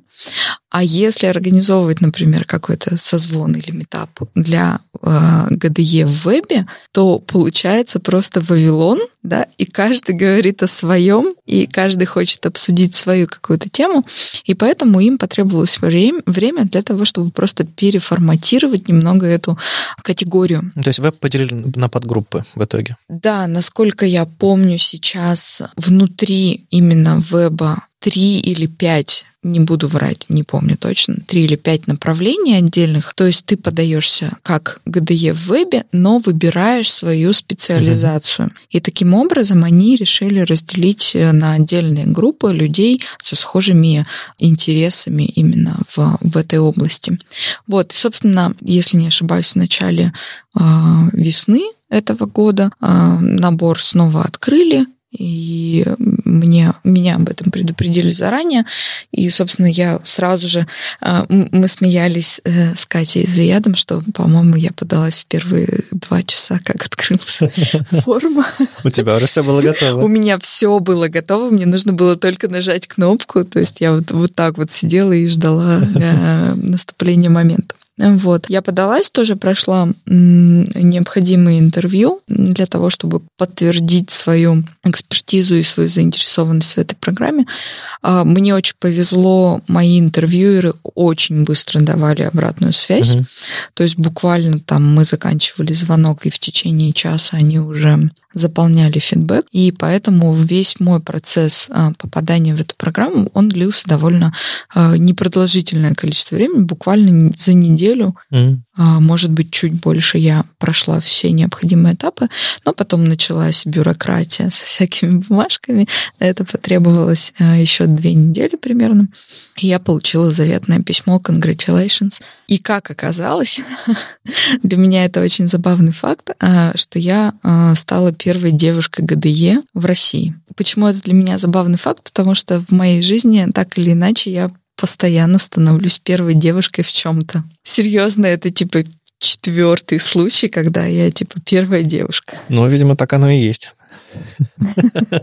[SPEAKER 2] А если организовывать, например, какой-то созвон или метап для э, ГДЕ в вебе, то получается просто Вавилон, да, и каждый говорит о своем, и каждый хочет обсудить свою какую-то тему, и поэтому им потребовалось время, время для того, чтобы просто переформатировать немного эту категорию.
[SPEAKER 1] То есть веб поделили на подгруппы в итоге?
[SPEAKER 2] Да, насколько я помню сейчас, внутри именно веба три или пять, не буду врать, не помню точно, три или пять направлений отдельных. То есть ты подаешься как ГДЕ в вебе, но выбираешь свою специализацию. Uh-huh. И таким образом они решили разделить э, на отдельные группы людей со схожими интересами именно в, в этой области. Вот, и, собственно, если не ошибаюсь, в начале э, весны этого года э, набор снова открыли, и мне, меня об этом предупредили заранее. И, собственно, я сразу же... А, мы смеялись э, с Катей Звиядом, что, по-моему, я подалась в первые два часа, как открылся форма.
[SPEAKER 1] У тебя уже все было готово.
[SPEAKER 2] У меня все было готово, мне нужно было только нажать кнопку. То есть я вот, вот так вот сидела и ждала э, наступления момента. Вот. Я подалась, тоже прошла необходимые интервью для того, чтобы подтвердить свою экспертизу и свою заинтересованность в этой программе. А, мне очень повезло, мои интервьюеры очень быстро давали обратную связь. Угу. То есть буквально там мы заканчивали звонок, и в течение часа они уже заполняли фидбэк, и поэтому весь мой процесс а, попадания в эту программу, он длился довольно а, непродолжительное количество времени, буквально за неделю, mm. может быть, чуть больше я прошла все необходимые этапы, но потом началась бюрократия со всякими бумажками, это потребовалось еще две недели примерно, и я получила заветное письмо «Congratulations», и как оказалось, для меня это очень забавный факт, что я стала первой девушкой ГДЕ в России. Почему это для меня забавный факт? Потому что в моей жизни так или иначе я постоянно становлюсь первой девушкой в чем-то. Серьезно, это типа четвертый случай, когда я типа первая девушка.
[SPEAKER 1] Ну, видимо, так оно и есть.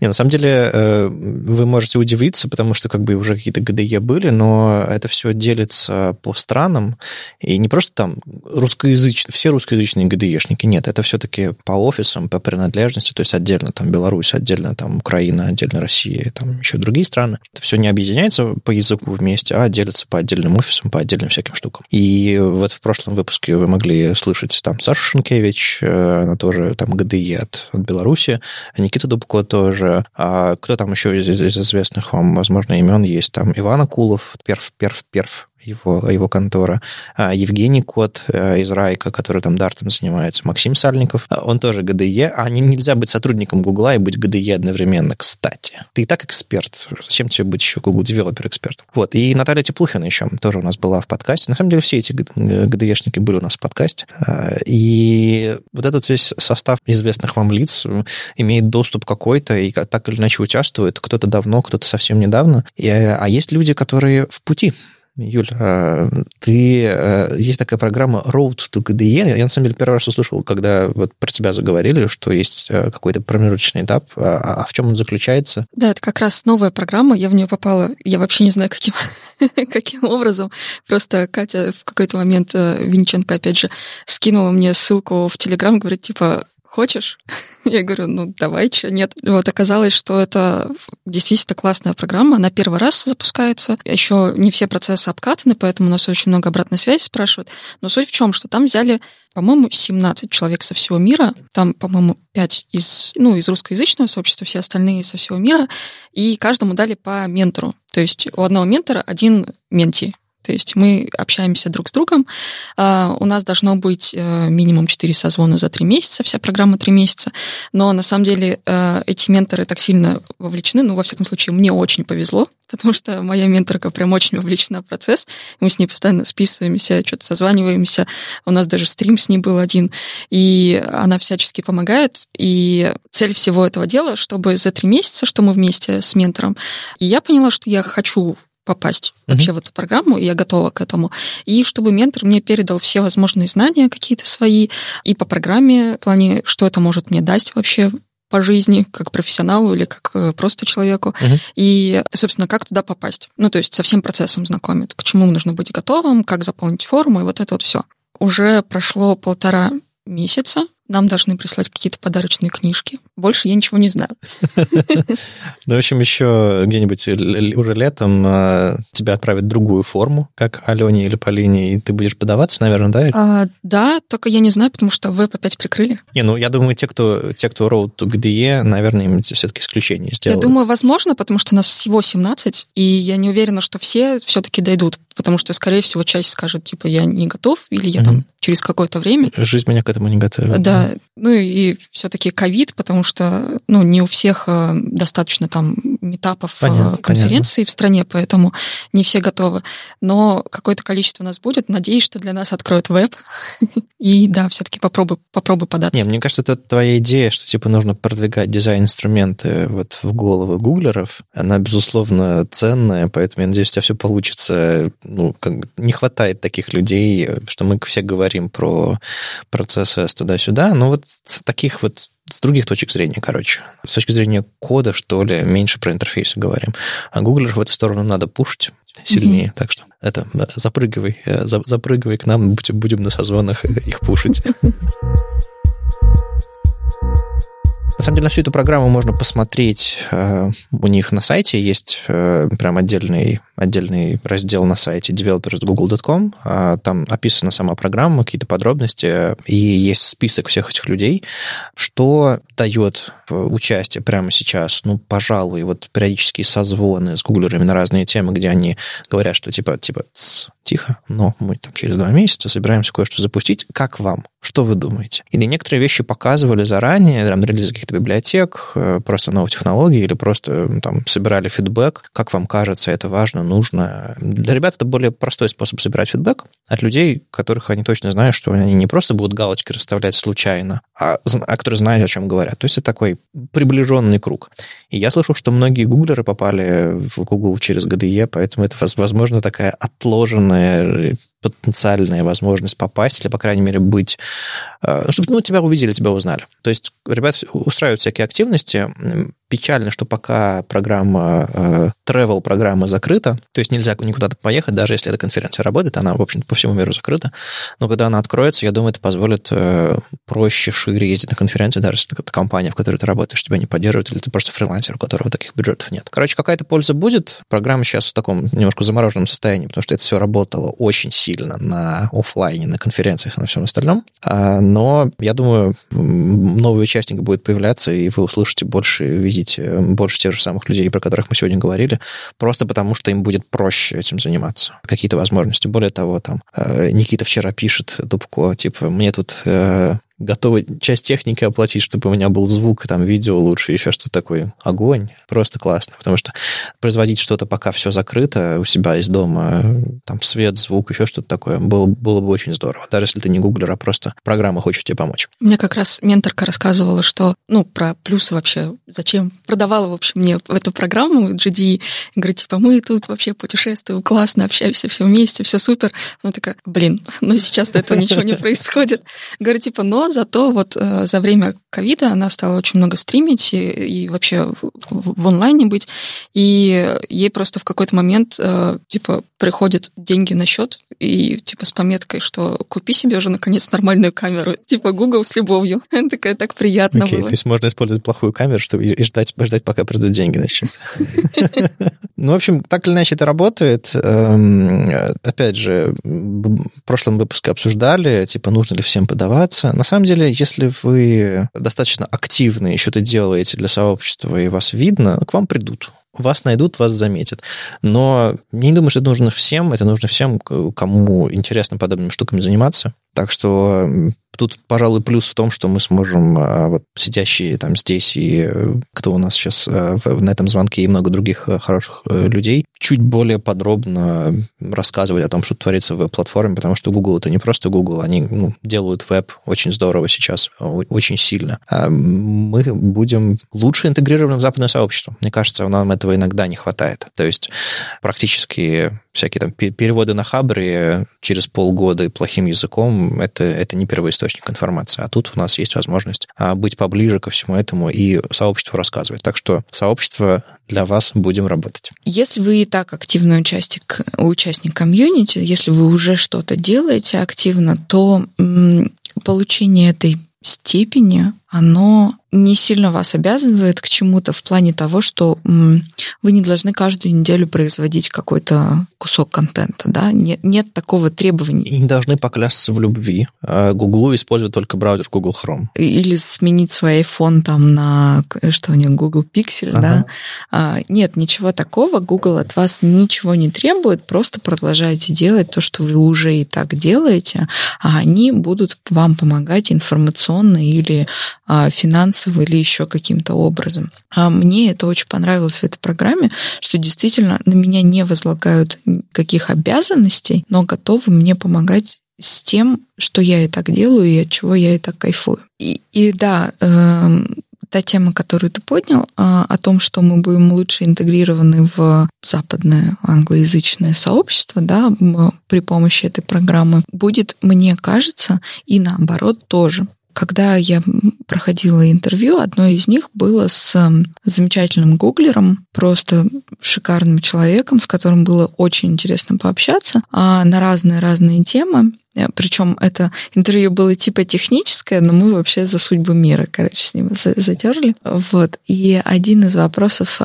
[SPEAKER 1] Не, на самом деле, э, вы можете удивиться, потому что как бы уже какие-то ГДЕ были, но это все делится по странам, и не просто там русскоязычные, все русскоязычные ГДЕшники, нет, это все-таки по офисам, по принадлежности, то есть отдельно там Беларусь, отдельно там Украина, отдельно Россия, там еще другие страны. Это все не объединяется по языку вместе, а делится по отдельным офисам, по отдельным всяким штукам. И вот в прошлом выпуске вы могли слышать там Сашу Шенкевич, э, она тоже там ГДЕ от, Беларуси, Никита Дубко тоже. А кто там еще из, из известных вам, возможно, имен есть? Там Иван Акулов, Перв, Перв, Перв, его, его контора, а Евгений Кот э, из Райка, который там дартом занимается, Максим Сальников, а он тоже ГДЕ, а не, нельзя быть сотрудником Гугла и быть ГДЕ одновременно, кстати. Ты и так эксперт, зачем тебе быть еще Google Developer экспертом? Вот, и Наталья Теплухина еще тоже у нас была в подкасте. На самом деле все эти ГДЕшники были у нас в подкасте. А, и вот этот весь состав известных вам лиц имеет доступ какой-то и так или иначе участвует. Кто-то давно, кто-то совсем недавно. И, а есть люди, которые в пути, Юль, а, ты, а, есть такая программа Road to KDE. Я, на самом деле, первый раз услышал, когда вот про тебя заговорили, что есть а, какой-то промежуточный этап. А в чем он заключается?
[SPEAKER 3] Да, это как раз новая программа. Я в нее попала, я вообще не знаю, каким, каким образом. Просто Катя в какой-то момент, э, Винченко, опять же, скинула мне ссылку в Телеграм, говорит, типа, хочешь? Я говорю, ну, давай, что нет. Вот оказалось, что это действительно классная программа. Она первый раз запускается. Еще не все процессы обкатаны, поэтому у нас очень много обратной связи спрашивают. Но суть в чем, что там взяли, по-моему, 17 человек со всего мира. Там, по-моему, 5 из, ну, из русскоязычного сообщества, все остальные со всего мира. И каждому дали по ментору. То есть у одного ментора один менти. То есть мы общаемся друг с другом. А, у нас должно быть э, минимум 4 созвона за 3 месяца, вся программа 3 месяца. Но на самом деле э, эти менторы так сильно вовлечены, ну, во всяком случае, мне очень повезло, потому что моя менторка прям очень вовлечена в процесс. Мы с ней постоянно списываемся, что-то созваниваемся. У нас даже стрим с ней был один. И она всячески помогает. И цель всего этого дела, чтобы за три месяца, что мы вместе с ментором, и я поняла, что я хочу попасть mm-hmm. вообще в эту программу, и я готова к этому. И чтобы ментор мне передал все возможные знания какие-то свои и по программе, в плане, что это может мне дать вообще по жизни, как профессионалу или как э, просто человеку. Uh-huh. И, собственно, как туда попасть. Ну, то есть со всем процессом знакомит, к чему нужно быть готовым, как заполнить форму, и вот это вот все. Уже прошло полтора месяца, нам должны прислать какие-то подарочные книжки. Больше я ничего не знаю.
[SPEAKER 1] Ну, в общем, еще где-нибудь уже летом а, тебя отправят другую форму, как Алене или Полине, и ты будешь подаваться, наверное, да?
[SPEAKER 3] А, да, только я не знаю, потому что веб опять прикрыли.
[SPEAKER 1] Не, ну, я думаю, те, кто, те, кто Road to GDE, наверное, им все-таки исключение сделают.
[SPEAKER 3] Я думаю, возможно, потому что нас всего 17, и я не уверена, что все все-таки дойдут, потому что, скорее всего, часть скажет, типа, я не готов, или я там через какое-то время.
[SPEAKER 1] Жизнь меня к этому не готовит.
[SPEAKER 3] Да, ну и все-таки ковид, потому что ну, не у всех э, достаточно там метапов, э, понятно, конференций понятно. в стране, поэтому не все готовы. Но какое-то количество у нас будет. Надеюсь, что для нас откроют веб. И да, все-таки попробуй, попробуй податься.
[SPEAKER 1] Не, мне кажется, это твоя идея, что типа нужно продвигать дизайн-инструменты вот в головы гуглеров. Она, безусловно, ценная, поэтому я надеюсь, у тебя все получится. Ну, как, не хватает таких людей, что мы все говорим про процессы туда-сюда, ну, вот с таких вот с других точек зрения, короче. С точки зрения кода, что ли, меньше про интерфейсы говорим. А гуглеров в эту сторону надо пушить сильнее. Mm-hmm. Так что это запрыгивай, э, запрыгивай к нам, будем на созвонах их пушить. На самом деле, на всю эту программу можно посмотреть э, у них на сайте. Есть э, прям отдельный, отдельный раздел на сайте developers.google.com. Э, там описана сама программа, какие-то подробности, и есть список всех этих людей. Что дает участие прямо сейчас? Ну, пожалуй, вот периодические созвоны с гуглерами на разные темы, где они говорят, что типа, типа, тихо, но мы там через два месяца собираемся кое-что запустить. Как вам? Что вы думаете? И некоторые вещи показывали заранее, там, релиз каких-то библиотек, э, просто новых технологий, или просто там собирали фидбэк. Как вам кажется, это важно, нужно? Для ребят это более простой способ собирать фидбэк от людей, которых они точно знают, что они не просто будут галочки расставлять случайно, а, а которые знают, о чем говорят. То есть это такой приближенный круг. И я слышал, что многие гуглеры попали в Google через GDE, поэтому это, возможно, такая отложенная потенциальная возможность попасть, или, по крайней мере, быть... Э, ну, чтобы ну, тебя увидели, тебя узнали. То есть ребят устраивают всякие активности. Печально, что пока программа, э, travel программа закрыта, то есть нельзя никуда-то поехать, даже если эта конференция работает, она, в общем-то, всему миру закрыта. Но когда она откроется, я думаю, это позволит э, проще, шире ездить на конференции, даже если это компания, в которой ты работаешь, тебя не поддерживает, или ты просто фрилансер, у которого таких бюджетов нет. Короче, какая-то польза будет. Программа сейчас в таком немножко замороженном состоянии, потому что это все работало очень сильно на офлайне, на конференциях и на всем остальном. А, но я думаю, новые участники будут появляться, и вы услышите больше, видите больше тех же самых людей, про которых мы сегодня говорили, просто потому что им будет проще этим заниматься. Какие-то возможности. Более того, там Никита вчера пишет Дубко, типа, мне тут э, готовы часть техники оплатить, чтобы у меня был звук, там, видео лучше, еще что-то такое. Огонь. Просто классно. Потому что производить что-то, пока все закрыто у себя из дома, там, свет, звук, еще что-то такое, было, было бы очень здорово. Даже если ты не гуглер, а просто программа хочет тебе помочь.
[SPEAKER 3] Мне как раз менторка рассказывала, что, ну, про плюсы вообще, зачем продавала, в общем, мне эту программу GD, говорит, типа, мы тут вообще путешествуем, классно, общаемся все вместе, все супер. Она такая, блин, ну сейчас-то этого ничего не происходит. Говорит, типа, но зато вот э, за время ковида она стала очень много стримить и, и вообще в, в онлайне быть, и ей просто в какой-то момент э, типа приходят деньги на счет и типа с пометкой, что купи себе уже наконец нормальную камеру, типа Google с любовью. Такая так приятно
[SPEAKER 1] okay,
[SPEAKER 3] было.
[SPEAKER 1] То есть можно использовать плохую камеру, чтобы и ждать, ждать, пока придут деньги на счет. Ну, в общем, так или иначе это работает. Эм, опять же, в прошлом выпуске обсуждали, типа, нужно ли всем подаваться. На самом деле, если вы достаточно активны, и что-то делаете для сообщества, и вас видно, к вам придут вас найдут, вас заметят. Но не думаю, что это нужно всем. Это нужно всем, кому интересно подобными штуками заниматься. Так что тут, пожалуй, плюс в том, что мы сможем, а, вот сидящие там здесь и э, кто у нас сейчас э, на этом звонке и много других э, хороших людей, чуть более подробно рассказывать о том, что творится в веб-платформе, потому что Google это не просто Google, они ну, делают веб очень здорово сейчас, очень сильно. А мы будем лучше интегрированы в западное сообщество. Мне кажется, нам этого иногда не хватает. То есть практически всякие там переводы на хабре через полгода и плохим языком, это, это не первоисточник информации. А тут у нас есть возможность а, быть поближе ко всему этому и сообществу рассказывать. Так что сообщество для вас будем работать.
[SPEAKER 2] Если вы и так активный участник, участник комьюнити, если вы уже что-то делаете активно, то получение этой степени, оно не сильно вас обязывает к чему-то в плане того, что вы не должны каждую неделю производить какой-то кусок контента, да, нет, нет такого требования.
[SPEAKER 1] И не должны поклясться в любви. Гуглу используют только браузер Google Chrome.
[SPEAKER 2] Или сменить свой iPhone там на, что у них, Google Pixel, ага. да. А, нет, ничего такого, Google от вас ничего не требует, просто продолжайте делать то, что вы уже и так делаете, а они будут вам помогать информационно или а, финансово или еще каким-то образом. А мне это очень понравилось в этой программе, что действительно на меня не возлагают каких обязанностей, но готовы мне помогать с тем, что я и так делаю, и от чего я и так кайфую. И, и да, э, та тема, которую ты поднял, э, о том, что мы будем лучше интегрированы в западное англоязычное сообщество, да, при помощи этой программы, будет, мне кажется, и наоборот тоже. Когда я проходила интервью, одно из них было с эм, замечательным гуглером, просто шикарным человеком, с которым было очень интересно пообщаться а на разные-разные темы. Э, Причем это интервью было типа техническое, но мы вообще за судьбу мира, короче, с ним затерли. Вот. И один из вопросов,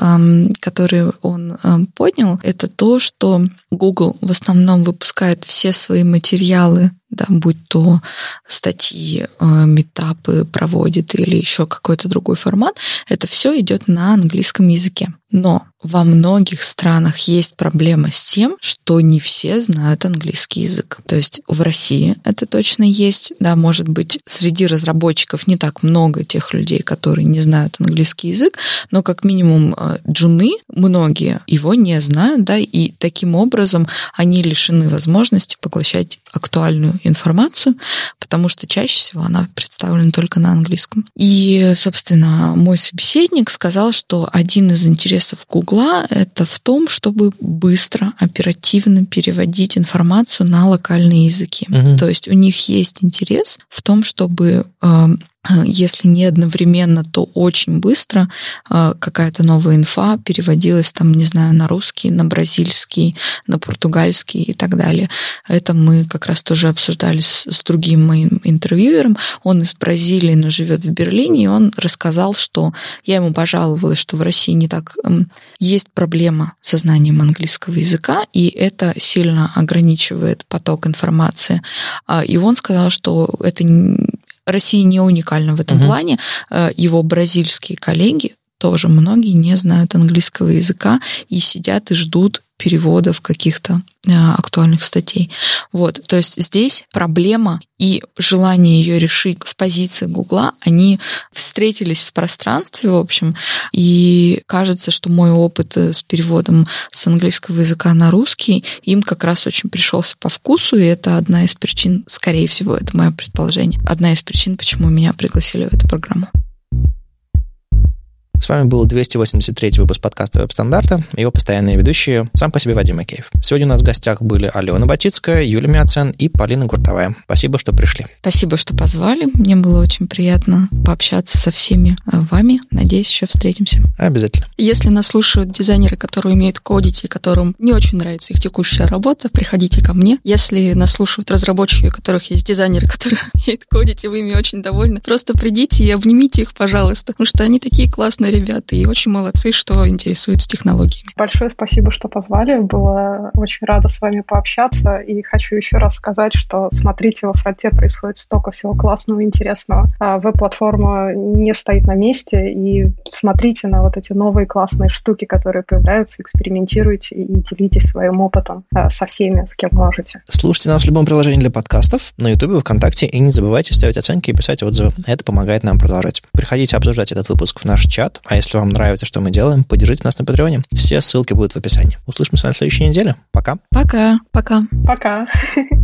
[SPEAKER 2] который он поднял, это то, что Google в основном выпускает все свои материалы да, будь то статьи, э, метапы проводит или еще какой-то другой формат, это все идет на английском языке. Но во многих странах есть проблема с тем, что не все знают английский язык. То есть в России это точно есть. Да, может быть, среди разработчиков не так много тех людей, которые не знают английский язык, но как минимум э, джуны, многие его не знают, да, и таким образом они лишены возможности поглощать актуальную информацию, потому что чаще всего она представлена только на английском. И, собственно, мой собеседник сказал, что один из интересов Гугла — это в том, чтобы быстро, оперативно переводить информацию на локальные языки. Угу. То есть у них есть интерес в том, чтобы э, если не одновременно, то очень быстро какая-то новая инфа переводилась там, не знаю, на русский, на бразильский, на португальский и так далее. Это мы как раз тоже обсуждали с, с другим моим интервьюером. Он из Бразилии, но живет в Берлине, и он рассказал, что я ему пожаловалась, что в России не так есть проблема со знанием английского языка, и это сильно ограничивает поток информации. А, и он сказал, что это Россия не уникальна в этом угу. плане. Э, его бразильские коллеги тоже многие не знают английского языка и сидят и ждут переводов каких-то э, актуальных статей. Вот, то есть здесь проблема и желание ее решить с позиции Гугла, они встретились в пространстве, в общем, и кажется, что мой опыт э, с переводом с английского языка на русский им как раз очень пришелся по вкусу, и это одна из причин, скорее всего, это мое предположение, одна из причин, почему меня пригласили в эту программу.
[SPEAKER 1] С вами был 283 выпуск подкаста «Веб-стандарта», его постоянные ведущие, сам по себе Вадим Макеев. Сегодня у нас в гостях были Алена Батицкая, Юлия Мяцен и Полина Гуртовая. Спасибо, что пришли.
[SPEAKER 2] Спасибо, что позвали. Мне было очень приятно пообщаться со всеми э, вами. Надеюсь, еще встретимся.
[SPEAKER 1] Обязательно.
[SPEAKER 3] Если нас слушают дизайнеры, которые умеют кодить и которым не очень нравится их текущая работа, приходите ко мне. Если нас слушают разработчики, у которых есть дизайнеры, которые умеют кодить, и вы ими очень довольны, просто придите и обнимите их, пожалуйста, потому что они такие классные ребята и очень молодцы, что интересуются технологиями.
[SPEAKER 4] Большое спасибо, что позвали. Было очень рада с вами пообщаться. И хочу еще раз сказать, что смотрите, во фронте происходит столько всего классного и интересного. А веб-платформа не стоит на месте. И смотрите на вот эти новые классные штуки, которые появляются, экспериментируйте и делитесь своим опытом а, со всеми, с кем можете.
[SPEAKER 1] Слушайте нас в любом приложении для подкастов, на YouTube, ВКонтакте, и не забывайте ставить оценки и писать отзывы. Это помогает нам продолжать. Приходите обсуждать этот выпуск в наш чат, а если вам нравится, что мы делаем, поддержите нас на Патреоне. Все ссылки будут в описании. Услышимся на следующей неделе. Пока.
[SPEAKER 2] Пока.
[SPEAKER 3] Пока.
[SPEAKER 4] Пока.